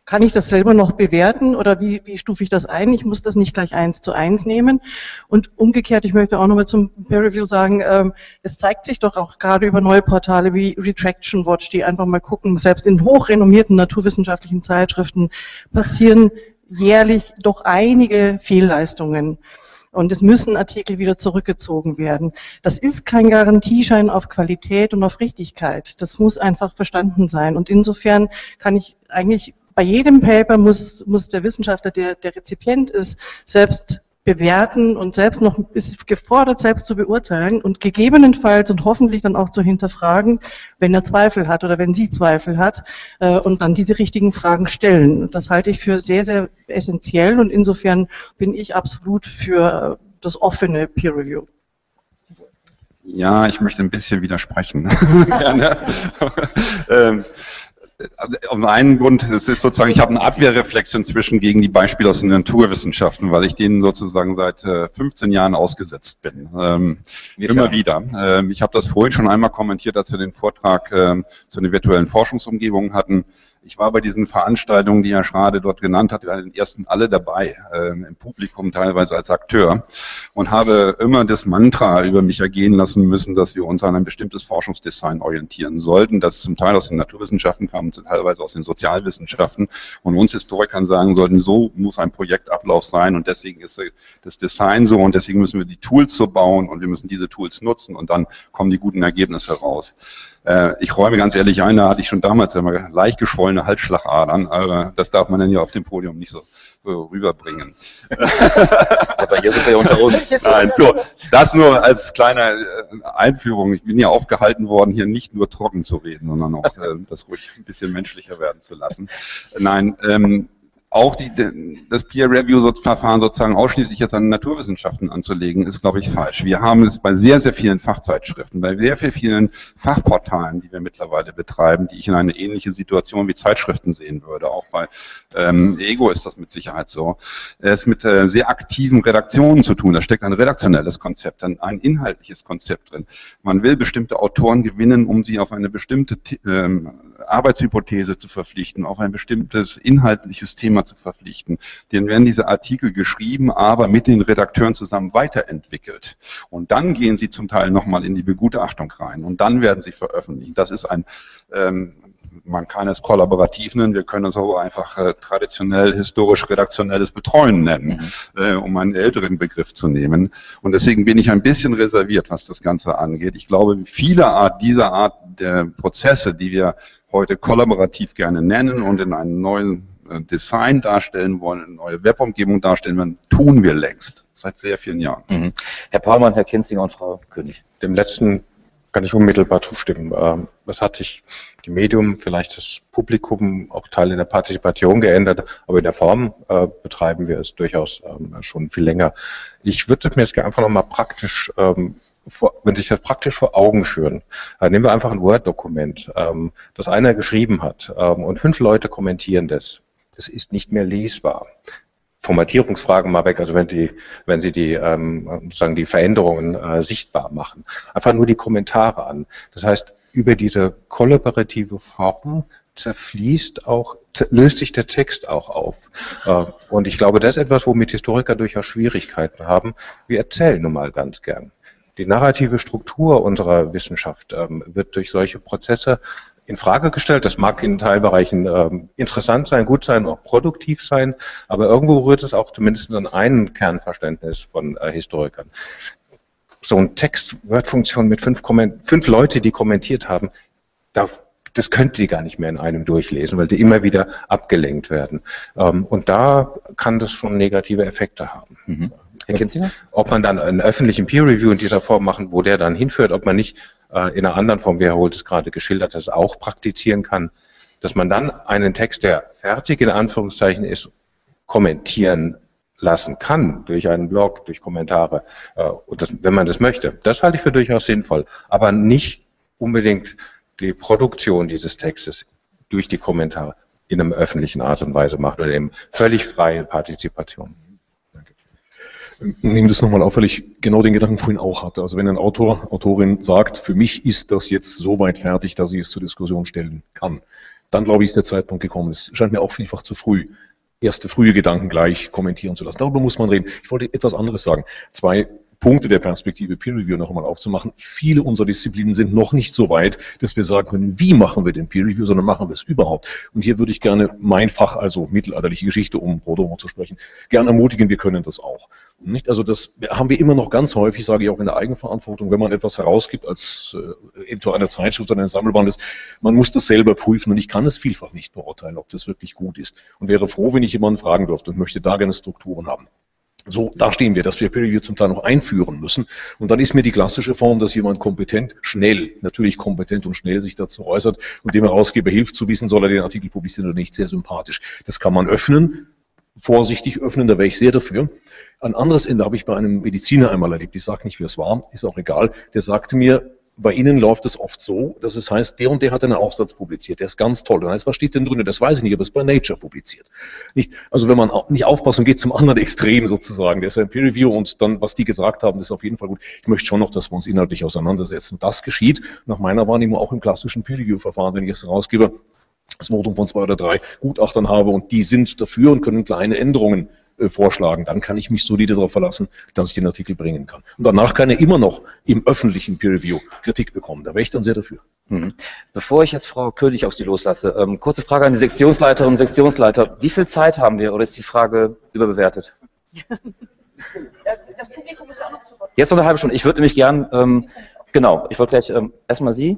kann ich das selber noch bewerten oder wie, wie stufe ich das ein? Ich muss das nicht gleich eins zu eins nehmen. Und umgekehrt, ich möchte auch nochmal zum Peer Review sagen, ähm, es zeigt sich doch auch gerade über neue Portale wie Retraction Watch, die einfach mal gucken, selbst in hochrenommierten naturwissenschaftlichen Zeitschriften passieren jährlich doch einige Fehlleistungen. Und es müssen Artikel wieder zurückgezogen werden. Das ist kein Garantieschein auf Qualität und auf Richtigkeit. Das muss einfach verstanden sein. Und insofern kann ich eigentlich bei jedem Paper muss, muss der Wissenschaftler, der der Rezipient ist, selbst bewerten und selbst noch ist gefordert, selbst zu beurteilen und gegebenenfalls und hoffentlich dann auch zu hinterfragen, wenn er Zweifel hat oder wenn sie Zweifel hat äh, und dann diese richtigen Fragen stellen. Das halte ich für sehr, sehr essentiell und insofern bin ich absolut für das offene Peer Review. Ja, ich möchte ein bisschen widersprechen. ähm, um einen Grund, es ist sozusagen, ich habe eine Abwehrreflex inzwischen gegen die Beispiele aus den Naturwissenschaften, weil ich denen sozusagen seit 15 äh, Jahren ausgesetzt bin. Ähm, immer wieder. Ähm, ich habe das vorhin schon einmal kommentiert, als wir den Vortrag ähm, zu den virtuellen Forschungsumgebungen hatten. Ich war bei diesen Veranstaltungen, die Herr Schrade dort genannt hat, bei den ersten alle dabei, äh, im Publikum teilweise als Akteur und habe immer das Mantra über mich ergehen lassen müssen, dass wir uns an ein bestimmtes Forschungsdesign orientieren sollten, das zum Teil aus den Naturwissenschaften kam, teilweise aus den Sozialwissenschaften und uns Historikern sagen sollten, so muss ein Projektablauf sein und deswegen ist das Design so und deswegen müssen wir die Tools so bauen und wir müssen diese Tools nutzen und dann kommen die guten Ergebnisse raus. Äh, ich räume ganz ehrlich ein, da hatte ich schon damals immer leicht geschwollene Halsschlagadern, aber das darf man dann ja auf dem Podium nicht so rüberbringen. aber hier sind wir ja unter uns. Nein, so, das nur als kleine äh, Einführung. Ich bin ja aufgehalten worden, hier nicht nur trocken zu reden, sondern auch äh, das ruhig ein bisschen menschlicher werden zu lassen. Nein, ähm, auch die, das Peer-Review-Verfahren sozusagen ausschließlich jetzt an Naturwissenschaften anzulegen, ist, glaube ich, falsch. Wir haben es bei sehr, sehr vielen Fachzeitschriften, bei sehr, sehr vielen Fachportalen, die wir mittlerweile betreiben, die ich in eine ähnliche Situation wie Zeitschriften sehen würde. Auch bei ähm, Ego ist das mit Sicherheit so. Es mit äh, sehr aktiven Redaktionen zu tun. Da steckt ein redaktionelles Konzept, ein, ein inhaltliches Konzept drin. Man will bestimmte Autoren gewinnen, um sie auf eine bestimmte ähm, Arbeitshypothese zu verpflichten, auf ein bestimmtes inhaltliches Thema zu verpflichten. Dann werden diese Artikel geschrieben, aber mit den Redakteuren zusammen weiterentwickelt. Und dann gehen sie zum Teil nochmal in die Begutachtung rein und dann werden sie veröffentlicht. Das ist ein, ähm, man kann es kollaborativ nennen, wir können es auch einfach äh, traditionell, historisch, redaktionelles Betreuen nennen, mhm. äh, um einen älteren Begriff zu nehmen. Und deswegen bin ich ein bisschen reserviert, was das Ganze angeht. Ich glaube, viele Art dieser Art der Prozesse, die wir heute kollaborativ gerne nennen und in einem neuen Design darstellen wollen, eine neue Webumgebung darstellen wollen, tun wir längst, seit sehr vielen Jahren. Mhm. Herr Paulmann, Herr Kinzinger und Frau König. Dem letzten kann ich unmittelbar zustimmen. Ähm, es hat sich die Medium, vielleicht das Publikum, auch Teile der Partizipation geändert, aber in der Form äh, betreiben wir es durchaus ähm, schon viel länger. Ich würde mir jetzt einfach nochmal praktisch ähm, wenn Sie sich das praktisch vor Augen führen, äh, nehmen wir einfach ein Word-Dokument, ähm, das einer geschrieben hat ähm, und fünf Leute kommentieren das. Das ist nicht mehr lesbar Formatierungsfragen mal weg, also wenn die, wenn Sie die ähm, sozusagen die Veränderungen äh, sichtbar machen. Einfach nur die Kommentare an. Das heißt, über diese kollaborative Form zerfließt auch, löst sich der Text auch auf. Äh, und ich glaube, das ist etwas, womit Historiker durchaus Schwierigkeiten haben. Wir erzählen nun mal ganz gern. Die narrative Struktur unserer Wissenschaft ähm, wird durch solche Prozesse in Frage gestellt. Das mag in Teilbereichen ähm, interessant sein, gut sein, auch produktiv sein, aber irgendwo rührt es auch zumindest an ein Kernverständnis von äh, Historikern. So ein Text-Word-Funktion mit fünf, fünf Leute, die kommentiert haben, da, das könnt ihr gar nicht mehr in einem durchlesen, weil die immer wieder abgelenkt werden. Ähm, und da kann das schon negative Effekte haben. Mhm. Herr Kinzinger? Ob man dann einen öffentlichen Peer Review in dieser Form machen, wo der dann hinführt, ob man nicht äh, in einer anderen Form, wie Herr Holt es gerade geschildert hat, auch praktizieren kann, dass man dann einen Text, der fertig in Anführungszeichen ist, kommentieren lassen kann durch einen Blog, durch Kommentare, äh, das, wenn man das möchte. Das halte ich für durchaus sinnvoll, aber nicht unbedingt die Produktion dieses Textes durch die Kommentare in einem öffentlichen Art und Weise macht oder eben völlig freie Partizipation nehme das nochmal auf, weil ich genau den Gedanken vorhin auch hatte. Also wenn ein Autor, Autorin sagt, für mich ist das jetzt so weit fertig, dass ich es zur Diskussion stellen kann, dann glaube ich, ist der Zeitpunkt gekommen. Es scheint mir auch vielfach zu früh, erste frühe Gedanken gleich kommentieren zu lassen. Darüber muss man reden. Ich wollte etwas anderes sagen. Zwei Punkte der Perspektive Peer Review noch einmal aufzumachen. Viele unserer Disziplinen sind noch nicht so weit, dass wir sagen können, wie machen wir den Peer Review, sondern machen wir es überhaupt. Und hier würde ich gerne mein Fach, also mittelalterliche Geschichte, um Rodomo zu sprechen, gerne ermutigen, wir können das auch. Nicht? Also das haben wir immer noch ganz häufig, sage ich auch in der Eigenverantwortung, wenn man etwas herausgibt als äh, Editor einer Zeitschrift oder eines Sammelbandes, man muss das selber prüfen und ich kann es vielfach nicht beurteilen, ob das wirklich gut ist. Und wäre froh, wenn ich jemanden fragen dürfte und möchte da gerne Strukturen haben. So, da stehen wir, dass wir Peer Review zum Teil noch einführen müssen. Und dann ist mir die klassische Form, dass jemand kompetent, schnell, natürlich kompetent und schnell sich dazu äußert und dem Herausgeber hilft zu wissen, soll er den Artikel publizieren oder nicht, sehr sympathisch. Das kann man öffnen, vorsichtig öffnen, da wäre ich sehr dafür. An anderes Ende habe ich bei einem Mediziner einmal erlebt, ich sage nicht, wer es war, ist auch egal, der sagte mir, bei Ihnen läuft es oft so, dass es heißt, der und der hat einen Aufsatz publiziert, der ist ganz toll. Dann heißt, was steht denn drin? Das weiß ich nicht, aber es ist bei Nature publiziert. Nicht, also wenn man nicht aufpasst und geht zum anderen Extrem sozusagen, der ist ein Peer Review und dann, was die gesagt haben, das ist auf jeden Fall gut. Ich möchte schon noch, dass wir uns inhaltlich auseinandersetzen. Das geschieht nach meiner Wahrnehmung auch im klassischen Peer Review Verfahren, wenn ich es herausgebe, das Votum von zwei oder drei Gutachtern habe und die sind dafür und können kleine Änderungen äh, vorschlagen, dann kann ich mich solide darauf verlassen, dass ich den Artikel bringen kann. Und danach kann er immer noch im öffentlichen Peer Review Kritik bekommen. Da wäre ich dann sehr dafür. Mhm. Bevor ich jetzt Frau König auf Sie loslasse, ähm, kurze Frage an die Sektionsleiterinnen und Sektionsleiter. Wie viel Zeit haben wir oder ist die Frage überbewertet? Das Publikum ist auch noch zu Wort. Jetzt noch eine halbe Stunde. Ich würde nämlich gern, ähm, genau, ich wollte gleich ähm, erstmal Sie,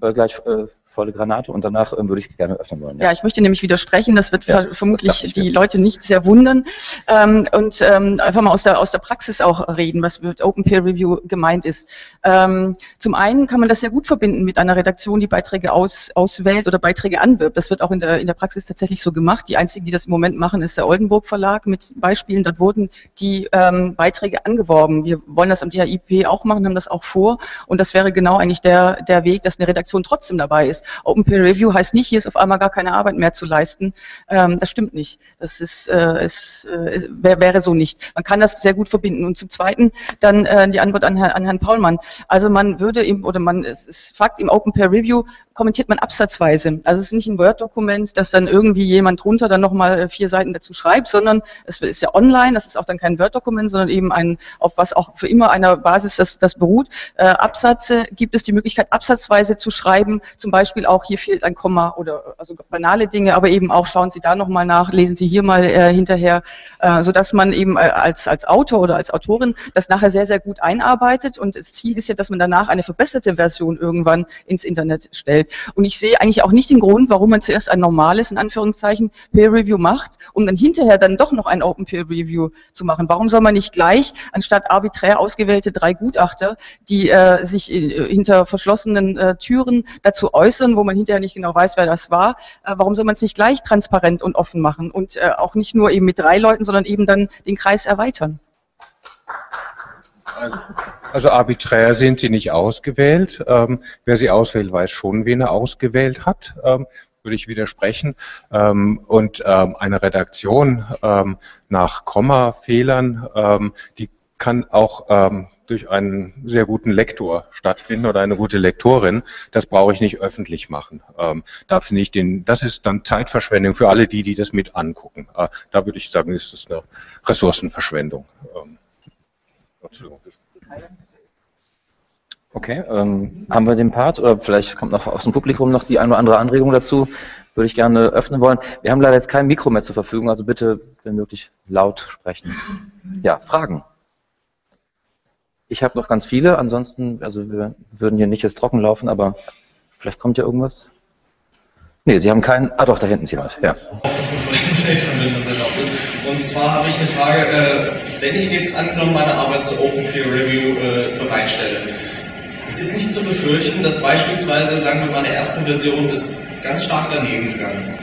äh, gleich äh, volle Granate und danach ähm, würde ich gerne öffnen wollen. Ja. ja, ich möchte nämlich widersprechen, das wird ja, ver vermutlich das die Leute nicht sehr wundern ähm, und ähm, einfach mal aus der, aus der Praxis auch reden, was mit Open Peer Review gemeint ist. Ähm, zum einen kann man das sehr gut verbinden mit einer Redaktion, die Beiträge aus, auswählt oder Beiträge anwirbt. Das wird auch in der, in der Praxis tatsächlich so gemacht. Die einzigen, die das im Moment machen, ist der Oldenburg Verlag mit Beispielen. Dort wurden die ähm, Beiträge angeworben. Wir wollen das am DHIP auch machen, haben das auch vor und das wäre genau eigentlich der, der Weg, dass eine Redaktion trotzdem dabei ist. Open Peer Review heißt nicht, hier ist auf einmal gar keine Arbeit mehr zu leisten. Ähm, das stimmt nicht. Das ist, äh, ist äh, wär, wäre so nicht. Man kann das sehr gut verbinden. Und zum Zweiten dann äh, die Antwort an, an Herrn Paulmann. Also man würde im, oder man, es ist Fakt, im Open Peer Review kommentiert man absatzweise. Also es ist nicht ein Word-Dokument, dass dann irgendwie jemand drunter dann nochmal äh, vier Seiten dazu schreibt, sondern es ist ja online, das ist auch dann kein Word-Dokument, sondern eben ein, auf was auch für immer einer Basis das, das beruht. Äh, Absätze gibt es die Möglichkeit, absatzweise zu schreiben, zum Beispiel auch hier fehlt ein Komma oder also banale Dinge, aber eben auch schauen Sie da nochmal nach, lesen Sie hier mal äh, hinterher, äh, sodass man eben äh, als, als Autor oder als Autorin das nachher sehr, sehr gut einarbeitet und das Ziel ist ja, dass man danach eine verbesserte Version irgendwann ins Internet stellt. Und ich sehe eigentlich auch nicht den Grund, warum man zuerst ein normales, in Anführungszeichen, Peer Review macht, um dann hinterher dann doch noch ein Open Peer Review zu machen. Warum soll man nicht gleich, anstatt arbiträr ausgewählte drei Gutachter, die äh, sich äh, hinter verschlossenen äh, Türen dazu äußern, wo man hinterher nicht genau weiß, wer das war, äh, warum soll man es nicht gleich transparent und offen machen und äh, auch nicht nur eben mit drei Leuten, sondern eben dann den Kreis erweitern? Also arbiträr sind sie nicht ausgewählt. Ähm, wer sie auswählt, weiß schon, wen er ausgewählt hat. Ähm, würde ich widersprechen. Ähm, und ähm, eine Redaktion ähm, nach Kommafehlern, ähm, die kann auch ähm, durch einen sehr guten Lektor stattfinden oder eine gute Lektorin. Das brauche ich nicht öffentlich machen. Ähm, da finde ich den, das ist dann Zeitverschwendung für alle die, die das mit angucken. Äh, da würde ich sagen, ist das eine Ressourcenverschwendung. Ähm, Okay, ähm, haben wir den Part oder vielleicht kommt noch aus dem Publikum noch die eine oder andere Anregung dazu? Würde ich gerne öffnen wollen. Wir haben leider jetzt kein Mikro mehr zur Verfügung, also bitte, wenn möglich, laut sprechen. Ja, Fragen? Ich habe noch ganz viele, ansonsten, also wir würden hier nicht jetzt trocken laufen, aber vielleicht kommt ja irgendwas. Nee, Sie haben keinen. Ah doch, da hinten ist jemand. Ja. Und zwar habe ich eine Frage, äh, wenn ich jetzt angenommen meine Arbeit zur Open Peer Review äh, bereitstelle, ist nicht zu befürchten, dass beispielsweise, sagen wir mal, meine erste Version ist ganz stark daneben gegangen.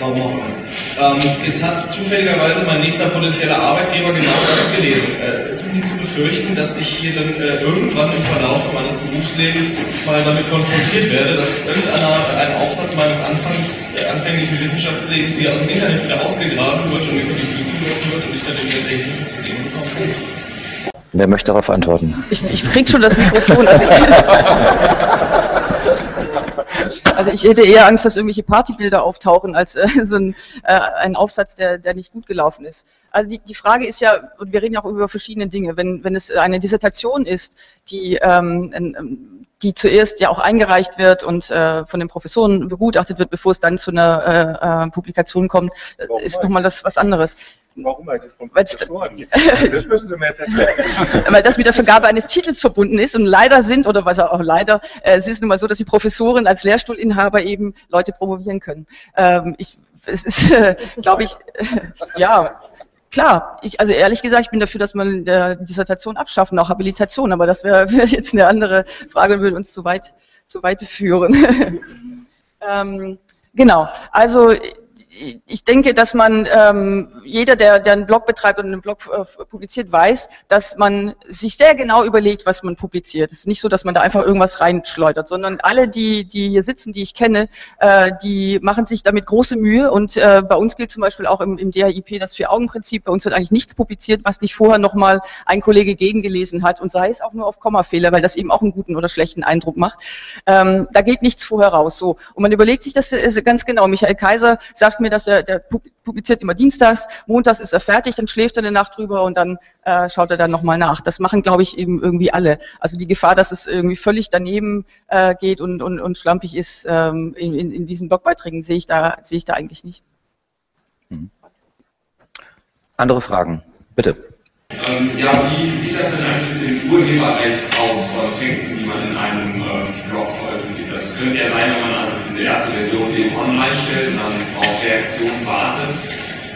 Warum auch immer. Ähm, jetzt hat zufälligerweise mein nächster potenzieller Arbeitgeber genau das gelesen. Äh, es ist nicht zu befürchten, dass ich hier dann äh, irgendwann im Verlauf meines Berufslebens mal damit konfrontiert werde, dass irgendeiner ein Aufsatz meines Anfangs, äh, anfänglichen Wissenschaftslebens hier aus dem Internet wieder ausgegraben wird und mir vor die Füße geworfen wird und ich dann den tatsächlichen Probleme bekomme. Wer möchte darauf antworten? Ich, ich krieg schon das Mikrofon. Also ich, also ich hätte eher Angst, dass irgendwelche Partybilder auftauchen, als äh, so ein, äh, ein Aufsatz, der, der nicht gut gelaufen ist. Also die, die Frage ist ja, und wir reden ja auch über verschiedene Dinge, wenn, wenn es eine Dissertation ist, die, ähm, die zuerst ja auch eingereicht wird und äh, von den Professoren begutachtet wird, bevor es dann zu einer äh, äh, Publikation kommt, Warum ist nochmal das was anderes. Warum eigentlich von Professoren? Das müssen Sie mir jetzt erklären. Weil das mit der Vergabe eines Titels verbunden ist und leider sind, oder was auch leider, äh, es ist nun mal so, dass die Professoren als Lehrstuhlinhaber eben Leute promovieren können. Ähm, ich, es ist, äh, glaube ich, äh, ja, Klar, ich, also ehrlich gesagt, ich bin dafür, dass man Dissertation abschaffen, auch Habilitation, aber das wäre wär jetzt eine andere Frage und würde uns zu weit, zu weit führen. ähm, genau, also ich denke, dass man, ähm, jeder, der, der einen Blog betreibt und einen Blog äh, publiziert, weiß, dass man sich sehr genau überlegt, was man publiziert. Es ist nicht so, dass man da einfach irgendwas reinschleudert, sondern alle, die, die hier sitzen, die ich kenne, äh, die machen sich damit große Mühe. Und äh, bei uns gilt zum Beispiel auch im, im DHIP das Vier-Augen-Prinzip. Bei uns wird eigentlich nichts publiziert, was nicht vorher nochmal ein Kollege gegengelesen hat und sei es auch nur auf Kommafehler, weil das eben auch einen guten oder schlechten Eindruck macht. Ähm, da geht nichts vorher raus. So. Und man überlegt sich das ganz genau. Michael Kaiser sagt mir, dass er, der publiziert immer dienstags, montags ist er fertig, dann schläft er eine Nacht drüber und dann äh, schaut er dann nochmal nach. Das machen, glaube ich, eben irgendwie alle. Also die Gefahr, dass es irgendwie völlig daneben äh, geht und, und, und schlampig ist ähm, in, in, in diesen Blogbeiträgen, sehe ich da, sehe ich da eigentlich nicht. Mhm. Andere Fragen? Bitte. Ähm, ja, wie sieht das denn eigentlich mit dem Urheberrecht aus von Texten, die man in einem äh, Blog veröffentlicht? Also es könnte ja sein, wenn man diese erste Version eben online stellt und dann auf Reaktionen wartet,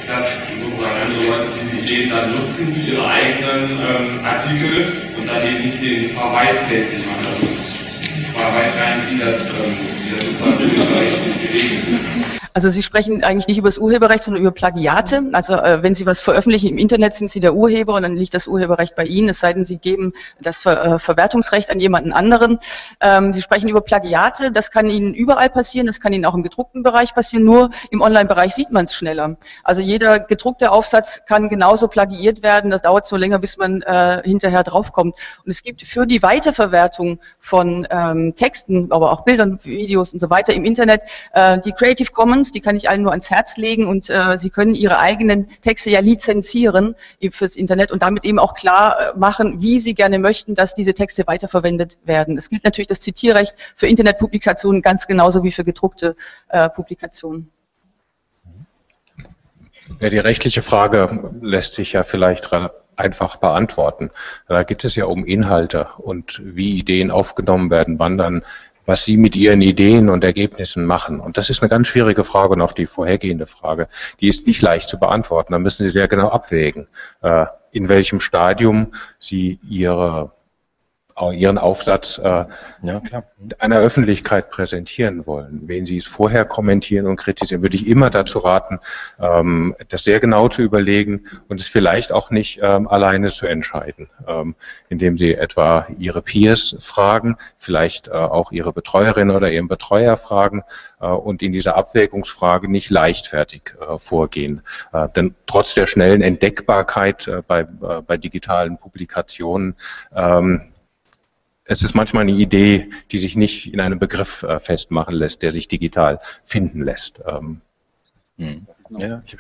dass sozusagen andere Leute diese Ideen dann nutzen für ihre eigenen ähm, Artikel und dann eben nicht den Verweis täglich machen. Also ich weiß gar nicht, wie das, ähm, wie das sozusagen geregelt ist. Also Sie sprechen eigentlich nicht über das Urheberrecht, sondern über Plagiate. Also äh, wenn Sie was veröffentlichen im Internet, sind Sie der Urheber und dann liegt das Urheberrecht bei Ihnen, es sei denn, Sie geben das Ver äh, Verwertungsrecht an jemanden anderen. Ähm, Sie sprechen über Plagiate, das kann Ihnen überall passieren, das kann Ihnen auch im gedruckten Bereich passieren, nur im Online-Bereich sieht man es schneller. Also jeder gedruckte Aufsatz kann genauso plagiiert werden, das dauert so länger, bis man äh, hinterher draufkommt. Und es gibt für die Weiterverwertung von ähm, Texten, aber auch Bildern, Videos und so weiter im Internet äh, die Creative Commons Commons, die kann ich allen nur ans Herz legen und äh, Sie können Ihre eigenen Texte ja lizenzieren fürs Internet und damit eben auch klar äh, machen, wie Sie gerne möchten, dass diese Texte weiterverwendet werden. Es gilt natürlich das Zitierrecht für Internetpublikationen ganz genauso wie für gedruckte äh, Publikationen. Ja, die rechtliche Frage lässt sich ja vielleicht einfach beantworten. Da geht es ja um Inhalte und wie Ideen aufgenommen werden, wann dann was Sie mit Ihren Ideen und Ergebnissen machen. Und das ist eine ganz schwierige Frage, auch die vorhergehende Frage. Die ist nicht leicht zu beantworten. Da müssen Sie sehr genau abwägen, äh, in welchem Stadium Sie Ihre Ihren Aufsatz äh, ja, klar. einer Öffentlichkeit präsentieren wollen. Wen Sie es vorher kommentieren und kritisieren, würde ich immer dazu raten, ähm, das sehr genau zu überlegen und es vielleicht auch nicht ähm, alleine zu entscheiden, ähm, indem Sie etwa Ihre Peers fragen, vielleicht äh, auch Ihre Betreuerin oder Ihren Betreuer fragen äh, und in dieser Abwägungsfrage nicht leichtfertig äh, vorgehen. Äh, denn trotz der schnellen Entdeckbarkeit äh, bei, äh, bei digitalen Publikationen ähm, es ist manchmal eine Idee, die sich nicht in einem Begriff äh, festmachen lässt, der sich digital finden lässt. Ähm, hm. ja, ich,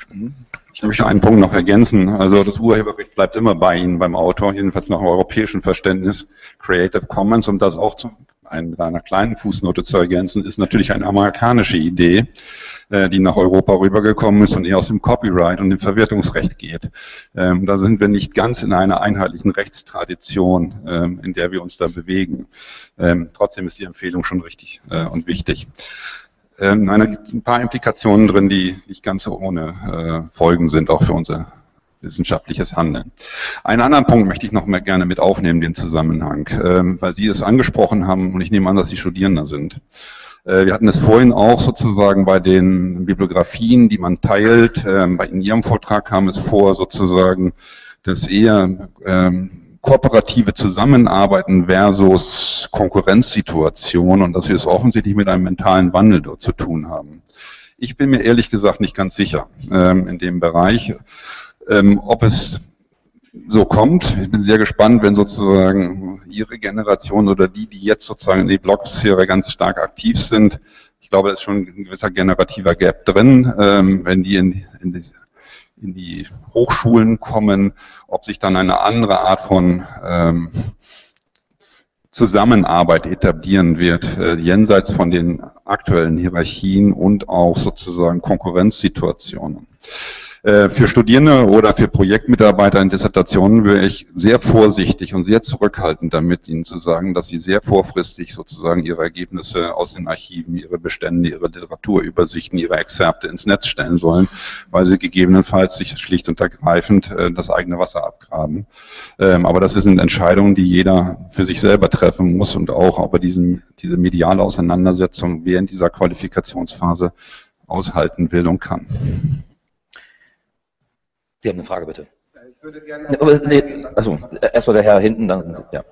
ich, möchte einen Punkt noch ergänzen. Also das Urheberrecht bleibt immer bei Ihnen, beim Autor, jedenfalls nach europäischem Verständnis. Creative Commons, um das auch zu, mit einer kleinen Fußnote zu ergänzen, ist natürlich eine amerikanische Idee. Äh, die nach Europa rübergekommen ist und eher aus dem Copyright und dem Verwertungsrecht geht. Ähm, da sind wir nicht ganz in einer einheitlichen Rechtstradition, ähm, in der wir uns da bewegen. Ähm, trotzdem ist die Empfehlung schon richtig äh, und wichtig. Ähm, nein, gibt ein paar Implikationen drin, die nicht ganz so ohne äh, Folgen sind, auch für unser wissenschaftliches Handeln. Einen anderen Punkt möchte ich noch mal gerne mit aufnehmen, den Zusammenhang, ähm, weil Sie es angesprochen haben und ich nehme an, dass Sie Studierender sind. Äh, wir hatten es vorhin auch sozusagen bei den Bibliografien, die man teilt. Ähm, in Ihrem Vortrag kam es vor, sozusagen, dass eher ähm, kooperative Zusammenarbeiten versus Konkurrenzsituation und dass wir es offensichtlich mit einem mentalen Wandel dort zu tun haben. Ich bin mir ehrlich gesagt nicht ganz sicher in dem Bereich, ähm, ob es so kommt. Ich bin sehr gespannt, wenn sozusagen Ihre Generation oder die, die jetzt sozusagen in die Blog-Sphäre ganz stark aktiv sind, ich glaube, da ist schon ein gewisser generativer Gap drin, ähm, wenn die in, in, die in, die Hochschulen kommen, ob sich dann eine andere Art von ähm, Zusammenarbeit etablieren wird, äh, jenseits von den aktuellen Hierarchien und auch sozusagen Konkurrenzsituationen. Äh, für Studierende oder für Projektmitarbeiter in Dissertationen wäre ich sehr vorsichtig und sehr zurückhaltend damit, ihnen zu sagen, dass sie sehr vorfristig sozusagen ihre Ergebnisse aus den Archiven, ihre Bestände, ihre Literaturübersichten, ihre Exzerpte ins Netz stellen sollen, weil sie gegebenenfalls sich schlicht und ergreifend äh, das eigene Wasser abgraben. Ähm, aber das sind Entscheidungen, die jeder für sich selber treffen muss und auch, ob er diesen, diese mediale Auseinandersetzung während dieser Qualifikationsphase aushalten will und kann. Sie haben eine Frage, bitte. Ich würde gerne. Aber, nee, also, erstmal der Herr hinten, dann. Ja.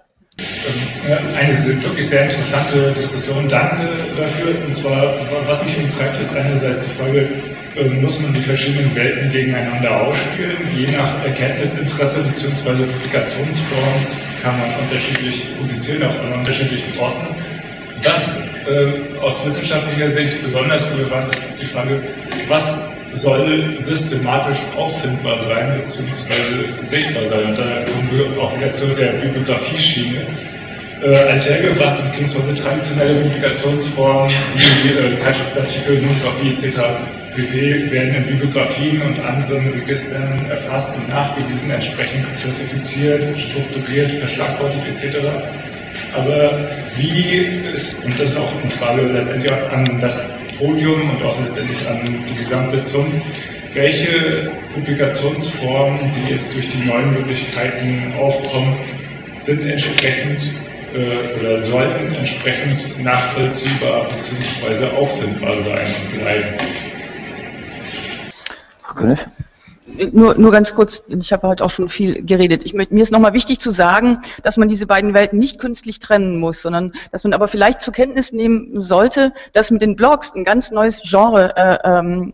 Eine wirklich sehr interessante Diskussion. Danke dafür. Und zwar, was mich umtreibt, ist einerseits die Frage, ähm, muss man die verschiedenen Welten gegeneinander ausspielen? Je nach Erkenntnisinteresse bzw. Publikationsform kann man unterschiedlich publizieren, auch an unterschiedlichen Orten. Was äh, aus wissenschaftlicher Sicht besonders relevant ist, ist die Frage, was soll systematisch auffindbar sein bzw. sichtbar sein. Und da kommen wir auch wieder zu der Bibliografie-Schiene. Äh, althergebrachte bzw. traditionelle Publikationsformen wie äh, Zeitschriftenartikel, Monographie etc. pp. werden in Bibliografien und anderen Registern erfasst und nachgewiesen, entsprechend klassifiziert, strukturiert, verschlagwortet etc. Aber wie ist, und das ist auch eine Frage letztendlich an das Podium und auch letztendlich an die gesamte ZUM. Welche Publikationsformen, die jetzt durch die neuen Möglichkeiten aufkommen, sind entsprechend äh, oder sollten entsprechend nachvollziehbar bzw. auffindbar sein und bleiben? Frau König? Nur, nur ganz kurz, ich habe heute auch schon viel geredet. Ich, mir ist nochmal wichtig zu sagen, dass man diese beiden Welten nicht künstlich trennen muss, sondern dass man aber vielleicht zur Kenntnis nehmen sollte, dass mit den Blogs ein ganz neues Genre äh, ähm,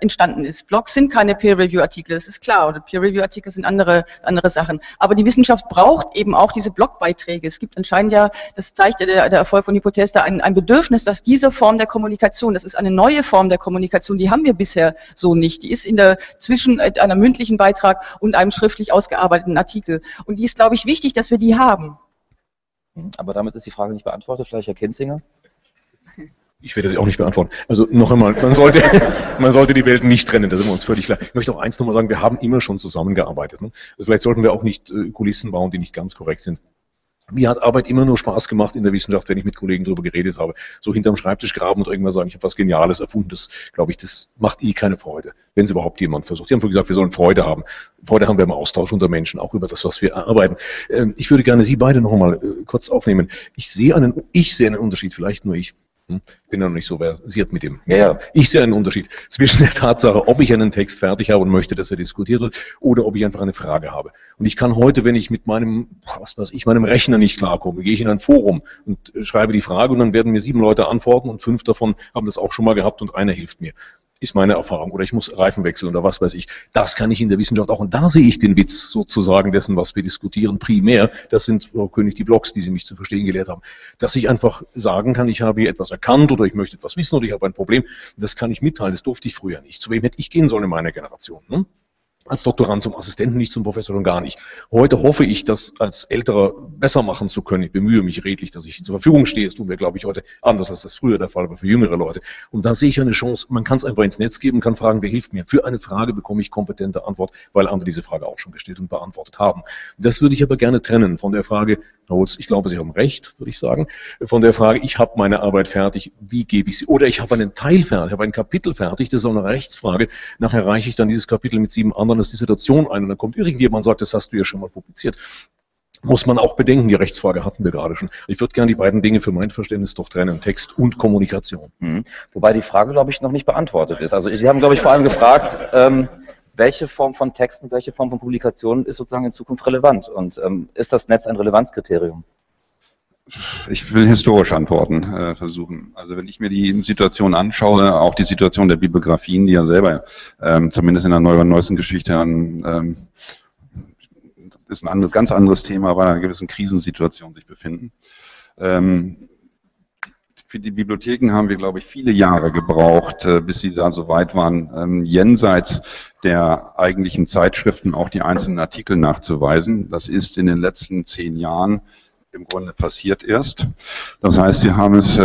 entstanden ist. Blogs sind keine Peer-Review-Artikel, das ist klar, oder Peer-Review-Artikel sind andere, andere Sachen. Aber die Wissenschaft braucht eben auch diese Blogbeiträge. Es gibt anscheinend ja, das zeigt ja der, der Erfolg von Hypothese, ein, ein Bedürfnis, dass diese Form der Kommunikation, das ist eine neue Form der Kommunikation, die haben wir bisher so nicht. Die ist in der zwischen mit einer mündlichen Beitrag und einem schriftlich ausgearbeiteten Artikel. Und die ist, glaube ich, wichtig, dass wir die haben. Aber damit ist die Frage nicht beantwortet. Vielleicht Herr Kinzinger? Ich werde sie auch nicht beantworten. Also noch einmal, man sollte, man sollte die Welten nicht trennen, da sind wir uns völlig klar. Ich möchte auch eins nochmal sagen, wir haben immer schon zusammengearbeitet. Ne? Also vielleicht sollten wir auch nicht äh, Kulissen bauen, die nicht ganz korrekt sind. Mir hat Arbeit immer nur Spaß gemacht in der Wissenschaft, wenn ich mit Kollegen darüber geredet habe. So hinterm Schreibtisch graben und irgendwann sagen, ich habe was Geniales erfunden, das glaube ich, das macht eh keine Freude, wenn es überhaupt jemand versucht. Sie haben vorhin gesagt, wir sollen Freude haben. Freude haben wir im Austausch unter Menschen, auch über das, was wir erarbeiten. Ähm, ich würde gerne Sie beide noch einmal äh, kurz aufnehmen. Ich sehe einen, ich sehe einen Unterschied, vielleicht nur ich. Hm? Bin ja noch nicht so versiert mit dem. Ja, ja. Ich sehe einen Unterschied zwischen der Tatsache, ob ich einen Text fertig habe und möchte, dass er diskutiert wird, oder ob ich einfach eine Frage habe. Und ich kann heute, wenn ich mit meinem, was weiß ich, meinem Rechner nicht klarkomme, gehe ich in ein Forum und schreibe die Frage und dann werden mir sieben Leute antworten und fünf davon haben das auch schon mal gehabt und einer hilft mir ist meine Erfahrung. Oder ich muss Reifen wechseln oder was weiß ich. Das kann ich in der Wissenschaft auch. Und da sehe ich den Witz sozusagen dessen, was wir diskutieren, primär. Das sind, Frau König, die Blogs, die Sie mich zu verstehen gelehrt haben. Dass ich einfach sagen kann, ich habe hier etwas erkannt oder ich möchte etwas wissen oder ich habe ein Problem. Das kann ich mitteilen. Das durfte ich früher nicht. Zu wem hätte ich gehen sollen in meiner Generation? Ne? Als Doktorand zum Assistenten, nicht zum Professor und gar nicht. Heute hoffe ich, das als Älterer besser machen zu können. Ich bemühe mich redlich, dass ich zur Verfügung stehe. Das tun wir, glaube ich, heute anders, als das früher der Fall war für jüngere Leute. Und da sehe ich eine Chance. Man kann es einfach ins Netz geben, kann fragen, wer hilft mir. Für eine Frage bekomme ich kompetente Antwort, weil andere diese Frage auch schon gestellt und beantwortet haben. Das würde ich aber gerne trennen von der Frage, ich glaube, Sie haben recht, würde ich sagen, von der Frage, ich habe meine Arbeit fertig, wie gebe ich sie? Oder ich habe einen Teil fertig, ich habe ein Kapitel fertig, das ist auch eine Rechtsfrage. Nachher reiche ich dann dieses Kapitel mit sieben anderen als Dissertation ein und dann kommt irgendjemand und sagt, das hast du ja schon mal publiziert muss man auch bedenken, die Rechtsfrage hatten wir gerade schon. Ich würde gerne die beiden Dinge für mein Verständnis doch trennen, Text und Kommunikation. Mhm. Wobei die Frage, glaube ich, noch nicht beantwortet ist. Also Sie haben, glaube ich, vor allem gefragt, ähm, welche Form von Texten, welche Form von Publikationen ist sozusagen in Zukunft relevant und ähm, ist das Netz ein Relevanzkriterium? Ich will historisch antworten äh, versuchen. Also wenn ich mir die Situation anschaue, auch die Situation der Bibliografien, die ja selber ähm, zumindest in der neuesten Geschichte an ähm, ist ein anderes, ganz anderes Thema, aber in einer gewissen Krisensituation sich befinden. Ähm, für die Bibliotheken haben wir, glaube ich, viele Jahre gebraucht, äh, bis sie da so weit waren, ähm, jenseits der eigentlichen Zeitschriften auch die einzelnen Artikel nachzuweisen. Das ist in den letzten zehn Jahren im Grunde passiert erst. Das heißt, Sie haben es, äh,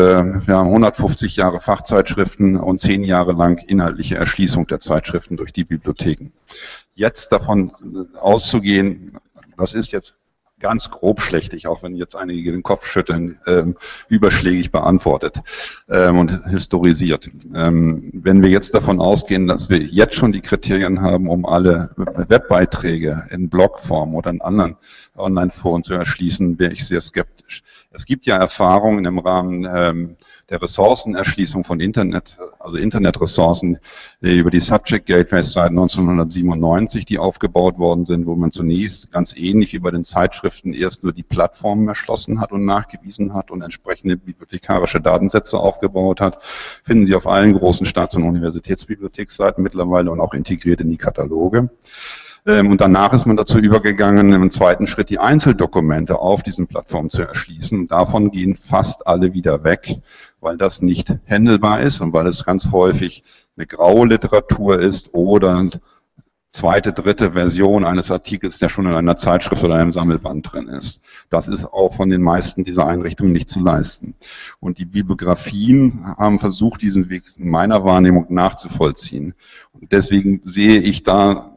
wir haben 150 Jahre Fachzeitschriften und zehn Jahre lang inhaltliche Erschließung der Zeitschriften durch die Bibliotheken. Jetzt davon auszugehen, das ist jetzt ganz grob schlechtig, auch wenn jetzt einige den Kopf schütteln, ähm, überschlägig beantwortet ähm, und historisiert. Ähm, wenn wir jetzt davon ausgehen, dass wir jetzt schon die Kriterien haben, um alle Webbeiträge in Blogform oder in anderen Online-Foren zu erschließen, wäre ich sehr skeptisch. Es gibt ja Erfahrungen im Rahmen ähm, der Ressourcenerschließung von Internet, also Internetressourcen über die Subject Gateways seit 1997, die aufgebaut worden sind, wo man zunächst ganz ähnlich wie bei den Zeitschriften erst nur die Plattformen erschlossen hat und nachgewiesen hat und entsprechende bibliothekarische Datensätze aufgebaut hat, finden Sie auf allen großen Staats- und Universitätsbibliotheksseiten mittlerweile und auch integriert in die Kataloge. Ähm, und danach ist man dazu übergegangen, im zweiten Schritt die Einzeldokumente auf diesen Plattformen zu erschließen. Davon gehen fast alle wieder weg, weil das nicht händelbar ist und weil es ganz häufig eine graue Literatur ist oder zweite, dritte Version eines Artikels, der schon in einer Zeitschrift oder einem Sammelband drin ist. Das ist auch von den meisten dieser Einrichtungen nicht zu leisten. Und die Bibliografien haben versucht, diesen Weg in meiner Wahrnehmung nachzuvollziehen. Und deswegen sehe ich da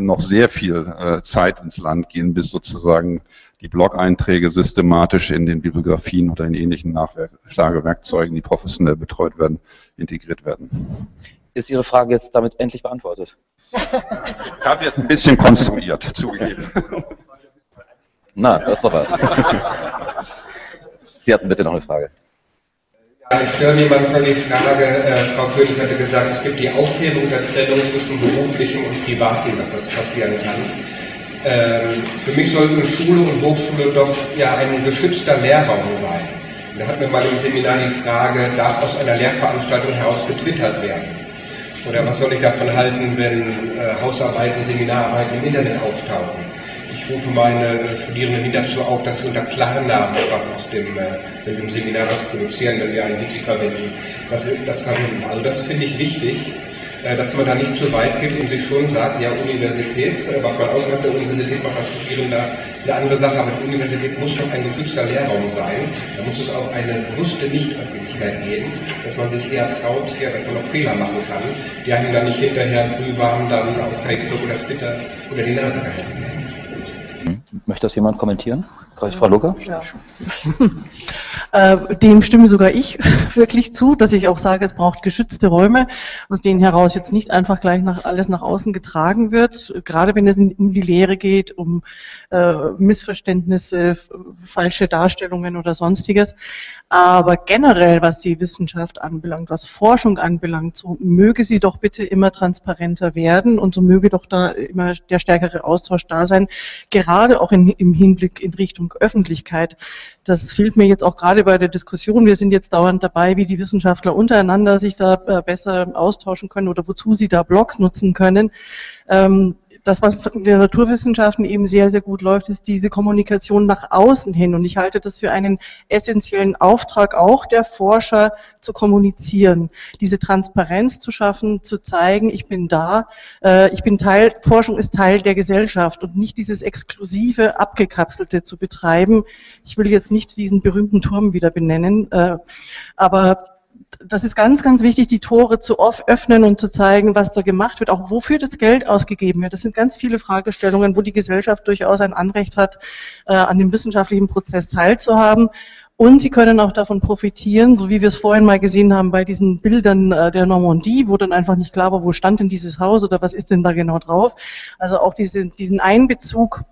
noch sehr viel äh, Zeit ins Land gehen, bis sozusagen die Blog-Einträge systematisch in den Bibliografien oder in ähnlichen Nachschlagewerkzeugen, die professionell betreut werden, integriert werden. Ist Ihre Frage jetzt damit endlich beantwortet? Ich habe jetzt ein bisschen konstruiert, zugegeben. Na, das ist doch was. Sie hatten bitte noch eine Frage. Ich störe niemand nur die Frage, äh, Frau König hatte gesagt, es gibt die Aufklärung der Trennung zwischen beruflichem und privatem, dass das passieren kann. Ähm, für mich sollten Schule und Hochschule doch ja ein geschützter Lehrraum sein. Da hat mir mal im Seminar die Frage, darf aus einer Lehrveranstaltung heraus getwittert werden? Oder was soll ich davon halten, wenn äh, Hausarbeiten, Seminararbeiten im Internet auftauchen? Rufe meine Studierenden nie dazu auf, dass sie unter Klarnamen etwas aus dem, äh, im Seminar was produzieren, wenn wir einen Wiki verwenden, dass das verwenden. Also das finde ich wichtig, äh, dass man da nicht zu weit geht und sich schon sagt, ja, Universität, äh, was man außerhalb der Universität macht als Studierender, eine andere Sache, aber die Universität muss doch ein geschützter Lehrraum sein. Da muss es auch eine bewusste Nichtöffentlichkeit geben, dass man sich eher traut, ja, dass man auch Fehler machen kann, die einem dann nicht hinterher brühwarm dann auf Facebook oder Twitter oder die Nase gehalten werden. Möchte das jemand kommentieren? Frau Lucker? Ja. Äh, dem stimme sogar ich wirklich zu, dass ich auch sage, es braucht geschützte Räume, aus denen heraus jetzt nicht einfach gleich nach, alles nach außen getragen wird, gerade wenn es um die Lehre geht, um äh, Missverständnisse, falsche Darstellungen oder sonstiges. Aber generell, was die Wissenschaft anbelangt, was Forschung anbelangt, so möge sie doch bitte immer transparenter werden und so möge doch da immer der stärkere Austausch da sein, gerade auch in, im Hinblick in Richtung Öffentlichkeit. Das fehlt mir jetzt auch gerade bei der Diskussion. Wir sind jetzt dauernd dabei, wie die Wissenschaftler untereinander sich da äh, besser austauschen können oder wozu sie da Blogs nutzen können. Ähm, das, was in den Naturwissenschaften eben sehr, sehr gut läuft, ist diese Kommunikation nach außen hin. Und ich halte das für einen essentiellen Auftrag auch der Forscher zu kommunizieren, diese Transparenz zu schaffen, zu zeigen, ich bin da, äh, ich bin Teil, Forschung ist Teil der Gesellschaft und nicht dieses exklusive, abgekapselte zu betreiben. Ich will jetzt nicht diesen berühmten Turm wieder benennen, äh, aber das ist ganz, ganz wichtig, die Tore zu öffnen und zu zeigen, was da gemacht wird, auch wofür das Geld ausgegeben wird. Das sind ganz viele Fragestellungen, wo die Gesellschaft durchaus ein Anrecht hat, äh, an dem wissenschaftlichen Prozess teilzuhaben. Und sie können auch davon profitieren, so wie wir es vorhin mal gesehen haben bei diesen Bildern äh, der Normandie, wo dann einfach nicht klar war, wo stand denn dieses Haus oder was ist denn da genau drauf. Also auch diese, diesen Einbezug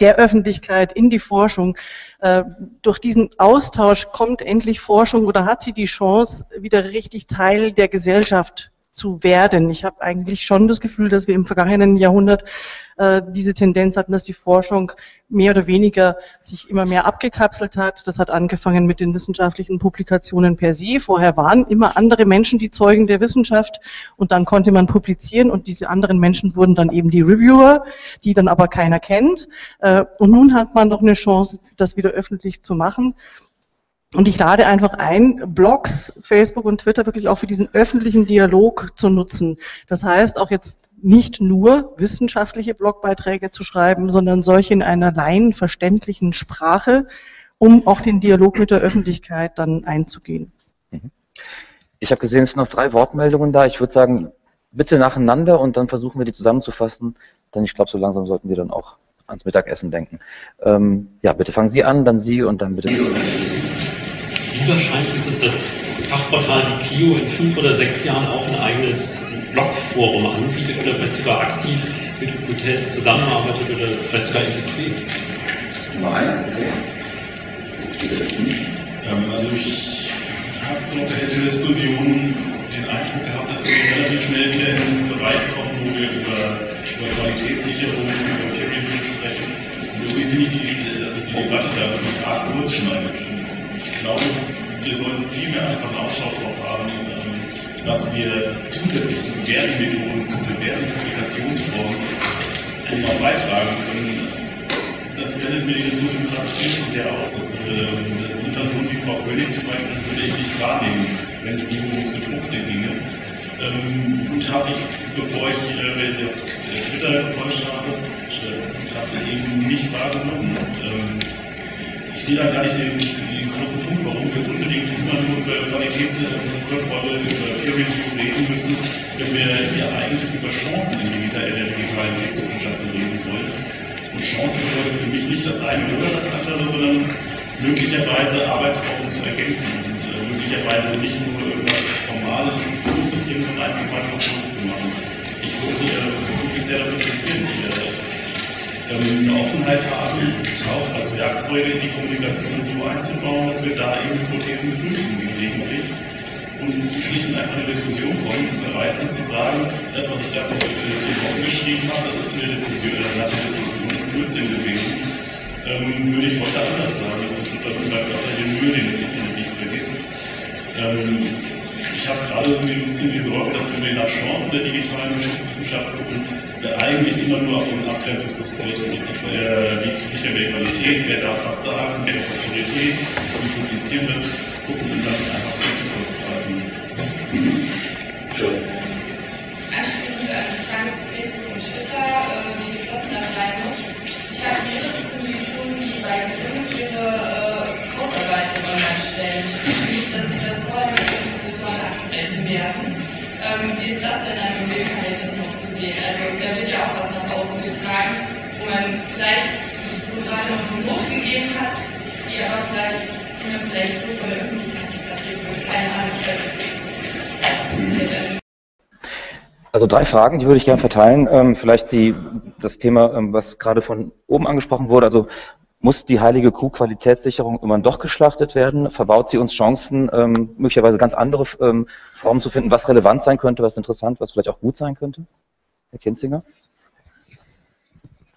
der Öffentlichkeit in die Forschung. Äh, durch diesen Austausch kommt endlich Forschung oder hat sie die Chance, wieder richtig Teil der Gesellschaft zu werden. Ich habe eigentlich schon das Gefühl, dass wir im vergangenen Jahrhundert äh, diese Tendenz hatten, dass die Forschung mehr oder weniger sich immer mehr abgekapselt hat. Das hat angefangen mit den wissenschaftlichen Publikationen per se. Vorher waren immer andere Menschen die Zeugen der Wissenschaft und dann konnte man publizieren und diese anderen Menschen wurden dann eben die Reviewer, die dann aber keiner kennt. Äh, und nun hat man doch eine Chance, das wieder öffentlich zu machen. Und ich lade einfach ein, Blogs, Facebook und Twitter wirklich auch für diesen öffentlichen Dialog zu nutzen. Das heißt auch jetzt nicht nur wissenschaftliche Blogbeiträge zu schreiben, sondern solche in einer laienverständlichen Sprache, um auch den Dialog mit der Öffentlichkeit dann einzugehen. Mhm. Ich habe gesehen, es sind noch drei Wortmeldungen da. Ich würde sagen, bitte nacheinander und dann versuchen wir die zusammenzufassen, denn ich glaube, so langsam sollten wir dann auch ans Mittagessen denken. Ähm, ja, bitte fangen Sie an, dann Sie und dann bitte. Überschreitend ist das Fachportal Clio in fünf oder sechs Jahren auch ein eigenes Blogforum anbietet oder vielleicht sogar aktiv mit UQTS zusammenarbeitet oder vielleicht sogar integriert. Nummer eins, okay. Ähm, also ich habe so unter der Diskussion den Eindruck gehabt, dass wir relativ schnell wieder in einen Bereich kommen, wo wir über, über Qualitätssicherung, über Peer Review sprechen. Und irgendwie finde ich die, also die Debatte da wirklich arg kurz schneidet glaube, wir sollten viel mehr einfach eine Ausschau darauf haben, ähm, was wir zusätzlich zu bewährten Methoden, zu bewährten Kommunikationsformen einmal beitragen können. Das blendet mir die viel zu sehr aus. Das, äh, eine Person wie Frau König zum Beispiel würde ich nicht wahrnehmen, wenn es nicht ums Gedruckte ginge. Ähm, gut habe ich, bevor ich äh, Twitter gefolgt habe, habe eben nicht wahrgenommen. Ähm, ich sehe da gar nicht den, den großen Punkt, warum wir unbedingt immer nur über Qualitätskontrolle, über Peer Review reden müssen, wenn wir jetzt ja eigentlich über Chancen in der Digitalitätswissenschaften reden wollen. Und Chancen bedeutet für mich nicht das eine oder das andere, sondern möglicherweise Arbeitsformen zu ergänzen und äh, möglicherweise nicht nur irgendwas Formales zu bringen, sondern mal noch zu machen. Ich würde äh, sehr dafür plädieren, dass wir ähm, eine Offenheit haben, auch als Werkzeuge in die Kommunikation so einzubauen, dass wir da eben Hypothesen prüfen gelegentlich und schlicht und einfach in eine Diskussion kommen, bereit sind zu sagen, das, was ich da vor Wochen geschrieben habe, das ist eine Diskussion, eine Diskussion, das ist Blödsinn gewesen, ähm, würde ich heute anders sagen. Das betrifft zum Beispiel auch den Müll, den es nicht vergisst. Ähm, ich habe gerade irgendwie ein bisschen die Sorge, dass wenn wir nach Chancen der digitalen Geschichtswissenschaft gucken, wir eigentlich immer nur auf den Abgrenzungsdiskurs, es nicht? Äh, wie sicher wer Qualität, wer darf was sagen, wer hat Autorität, wie publizieren das, gucken Also drei Fragen, die würde ich gerne verteilen. Ähm, vielleicht die, das Thema, ähm, was gerade von oben angesprochen wurde. Also muss die heilige Kuh Qualitätssicherung immer doch geschlachtet werden? Verbaut sie uns Chancen, ähm, möglicherweise ganz andere ähm, Formen zu finden, was relevant sein könnte, was interessant, was vielleicht auch gut sein könnte? Herr Kinzinger?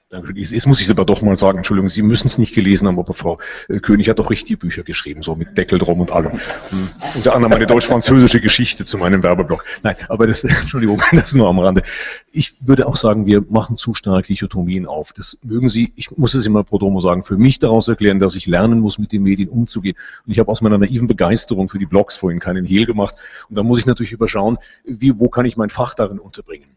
Jetzt muss ich es aber doch mal sagen, Entschuldigung, Sie müssen es nicht gelesen haben, aber Frau äh, König hat doch richtige Bücher geschrieben, so mit Deckel drum und allem. Hm. Unter anderem eine deutsch-französische Geschichte zu meinem Werbeblock. Nein, aber das, Entschuldigung, das nur am Rande. Ich würde auch sagen, wir machen zu stark Dichotomien auf. Das mögen Sie, ich muss es immer pro domo sagen, für mich daraus erklären, dass ich lernen muss, mit den Medien umzugehen. Und ich habe aus meiner naiven Begeisterung für die Blogs vorhin keinen Hehl gemacht. Und da muss ich natürlich überschauen, wie, wo kann ich mein Fach darin unterbringen.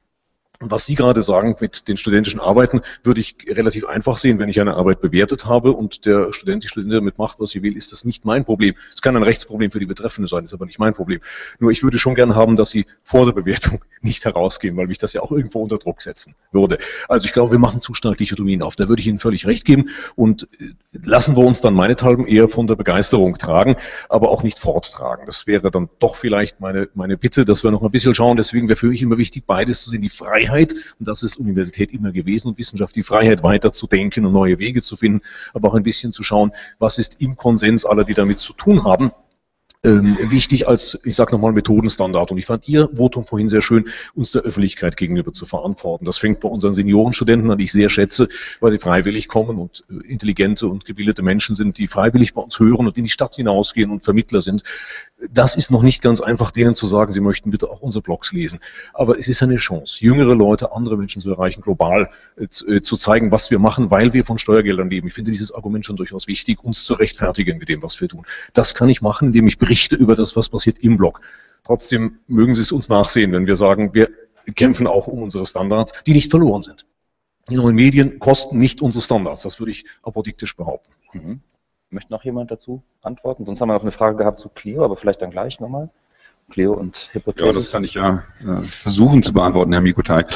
Was Sie gerade sagen mit den studentischen Arbeiten, würde ich relativ einfach sehen, wenn ich eine Arbeit bewertet habe und der Student, die Studentin damit macht, was sie will, ist das nicht mein Problem. Es kann ein Rechtsproblem für die Betreffende sein, ist aber nicht mein Problem. Nur ich würde schon gerne haben, dass Sie vor der Bewertung nicht herausgehen, weil mich das ja auch irgendwo unter Druck setzen würde. Also ich glaube, wir machen zu stark Dichotomien auf. Da würde ich Ihnen völlig recht geben und äh, lassen wir uns dann meinethalben eher von der Begeisterung tragen, aber auch nicht forttragen. Das wäre dann doch vielleicht meine, meine Bitte, dass wir noch ein bisschen schauen. Deswegen wäre für mich immer wichtig, beides zu sehen, die Freiheit Freiheit, und das ist Universität immer gewesen und Wissenschaft, die Freiheit weiter zu denken und neue Wege zu finden, aber auch ein bisschen zu schauen, was ist im Konsens aller, die damit zu tun haben ähm, wichtig als, ich sage nochmal, Methodenstandard. Und ich fand Ihr Votum vorhin sehr schön, uns der Öffentlichkeit gegenüber zu verantworten. Das fängt bei unseren Seniorenstudenten an, die ich sehr schätze, weil sie freiwillig kommen und äh, intelligente und gebildete Menschen sind, die freiwillig bei uns hören und in die Stadt hinausgehen und Vermittler sind. Das ist noch nicht ganz einfach, denen zu sagen, sie möchten bitte auch unsere Blogs lesen. Aber es ist eine Chance, jüngere Leute, andere Menschen zu erreichen, global äh, äh, zu zeigen, was wir machen, weil wir von Steuergeldern leben. Ich finde dieses Argument schon durchaus wichtig, uns zu rechtfertigen mit dem, was wir tun. Das kann ich machen, indem ich Berichte über das, was passiert im Blog. Trotzdem mögen Sie es uns nachsehen, wenn wir sagen, wir kämpfen auch um unsere Standards, die nicht verloren sind. Die neuen Medien kosten nicht unsere Standards, das würde ich apodiktisch behaupten. Mhm. Möchte noch jemand dazu antworten? Sonst haben wir noch eine Frage gehabt zu Clio, aber vielleicht dann gleich nochmal. Clio und Hypothese. Ja, das kann ich ja äh, versuchen zu beantworten, Herr Mikotai.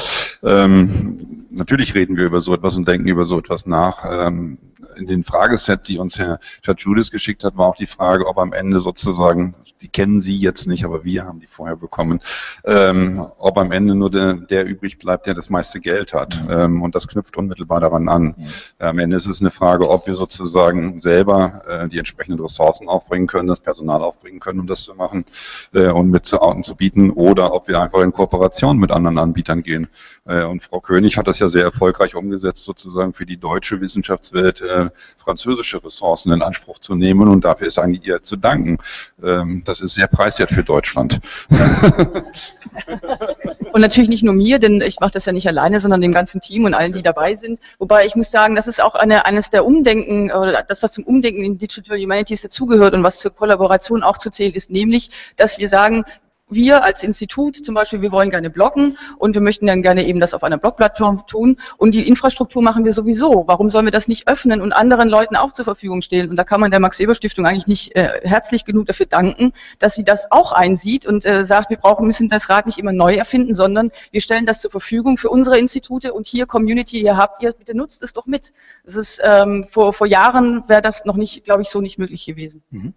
Ähm, natürlich reden wir über so etwas und denken über so etwas nach. Ähm, in den Frageset, die uns Herr Judis geschickt hat, war auch die Frage, ob am Ende sozusagen, die kennen Sie jetzt nicht, aber wir haben die vorher bekommen, ähm, ob am Ende nur der, der übrig bleibt, der das meiste Geld hat. Mhm. Ähm, und das knüpft unmittelbar daran an. Mhm. Am Ende ist es eine Frage, ob wir sozusagen selber äh, die entsprechenden Ressourcen aufbringen können, das Personal aufbringen können, um das zu machen äh, und mit zu, zu bieten, oder ob wir einfach in Kooperation mit anderen Anbietern gehen. Äh, und Frau König hat das ja sehr erfolgreich umgesetzt, sozusagen für die deutsche Wissenschaftswelt äh, französische Ressourcen in Anspruch zu nehmen. Und dafür ist eigentlich ihr zu danken. Ähm, das ist sehr preiswert für Deutschland. Und natürlich nicht nur mir, denn ich mache das ja nicht alleine, sondern dem ganzen Team und allen, die dabei sind. Wobei ich muss sagen, das ist auch eine, eines der Umdenken, oder das, was zum Umdenken in Digital Humanities dazugehört und was zur Kollaboration auch zu zählen ist, nämlich, dass wir sagen, wir als Institut zum Beispiel, wir wollen gerne bloggen und wir möchten dann gerne eben das auf einer Blogplattform tun und die Infrastruktur machen wir sowieso. Warum sollen wir das nicht öffnen und anderen Leuten auch zur Verfügung stellen? Und da kann man der Max-Weber-Stiftung eigentlich nicht äh, herzlich genug dafür danken, dass sie das auch einsieht und äh, sagt, wir brauchen, müssen das Rad nicht immer neu erfinden, sondern wir stellen das zur Verfügung für unsere Institute und hier Community, hier habt ihr, bitte nutzt es doch mit. Das ist ähm, vor, vor Jahren wäre das noch nicht, glaube ich, so nicht möglich gewesen. Mhm.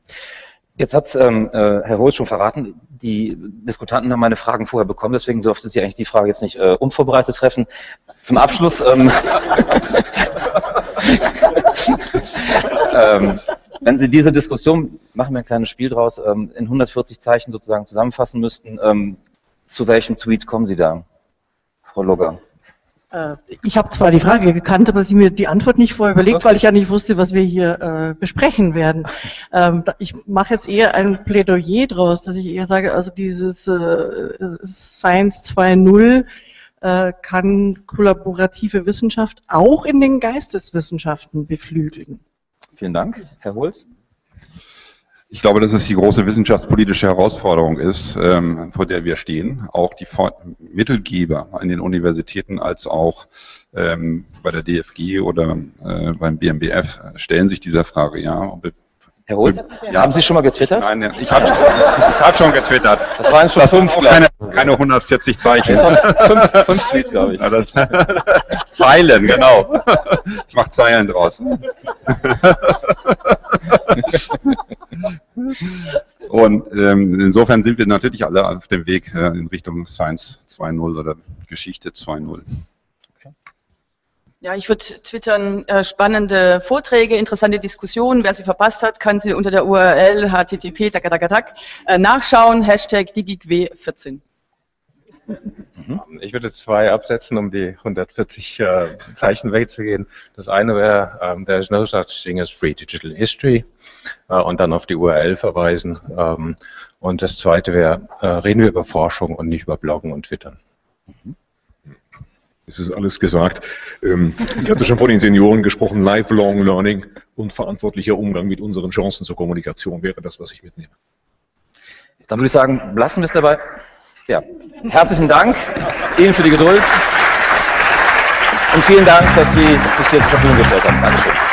Jetzt hat ähm, äh, Herr Hohl schon verraten, die Diskutanten haben meine Fragen vorher bekommen, deswegen durfte Sie eigentlich die Frage jetzt nicht äh, unvorbereitet treffen. Zum Abschluss, ähm, ähm, wenn Sie diese Diskussion, machen wir ein kleines Spiel draus, ähm, in 140 Zeichen sozusagen zusammenfassen müssten, ähm, zu welchem Tweet kommen Sie da, Frau Logger? Äh, ich habe zwar die Frage gekannt, aber sie mir die Antwort nicht vorher überlegt, weil ich ja nicht wusste, was wir hier äh, besprechen werden. Ähm, ich mache jetzt eher ein Plädoyer draus, dass ich eher sage, also dieses äh, Science 2.0 äh, kann kollaborative Wissenschaft auch in den Geisteswissenschaften beflügeln. Vielen Dank. Herr Holz? Ich glaube, dass es die große wissenschaftspolitische Herausforderung ist, ähm, vor der wir stehen. Auch die Mittelgeber an den Universitäten als auch ähm, bei der DFG oder äh, beim BMBF stellen sich dieser Frage, ja, Herr Holz, haben Sie schon mal getwittert? Nein, ich habe hab schon getwittert. Das waren schon das fünf, keine, keine 140 Zeichen. fünf, fünf Tweets, glaube ich. Ja, das, Zeilen, genau. Ich mache Zeilen draus. Und ähm, insofern sind wir natürlich alle auf dem Weg äh, in Richtung Science 2.0 oder Geschichte 2.0. Ja, ich würde twittern äh, spannende Vorträge, interessante Diskussionen. Wer sie verpasst hat, kann sie unter der URL http äh, nachschauen. Hashtag DigiGW14. Ich würde zwei absetzen, um die 140 äh, Zeichen wegzugehen. Das eine wäre, um, there is no such thing as free digital history äh, und dann auf die URL verweisen. Ähm, und das zweite wäre, äh, reden wir über Forschung und nicht über Bloggen und Twittern. Es ist alles gesagt. Ähm, ich hatte schon von den Senioren gesprochen, Lifelong Learning und verantwortlicher Umgang mit unseren Chancen zur Kommunikation wäre das, was ich mitnehme. Dann würde ich sagen, lassen wir es dabei. Ja. Herzlichen Dank Ihnen für die Geduld und vielen Dank, dass Sie sich hier zur Verfügung gestellt haben. Dankeschön.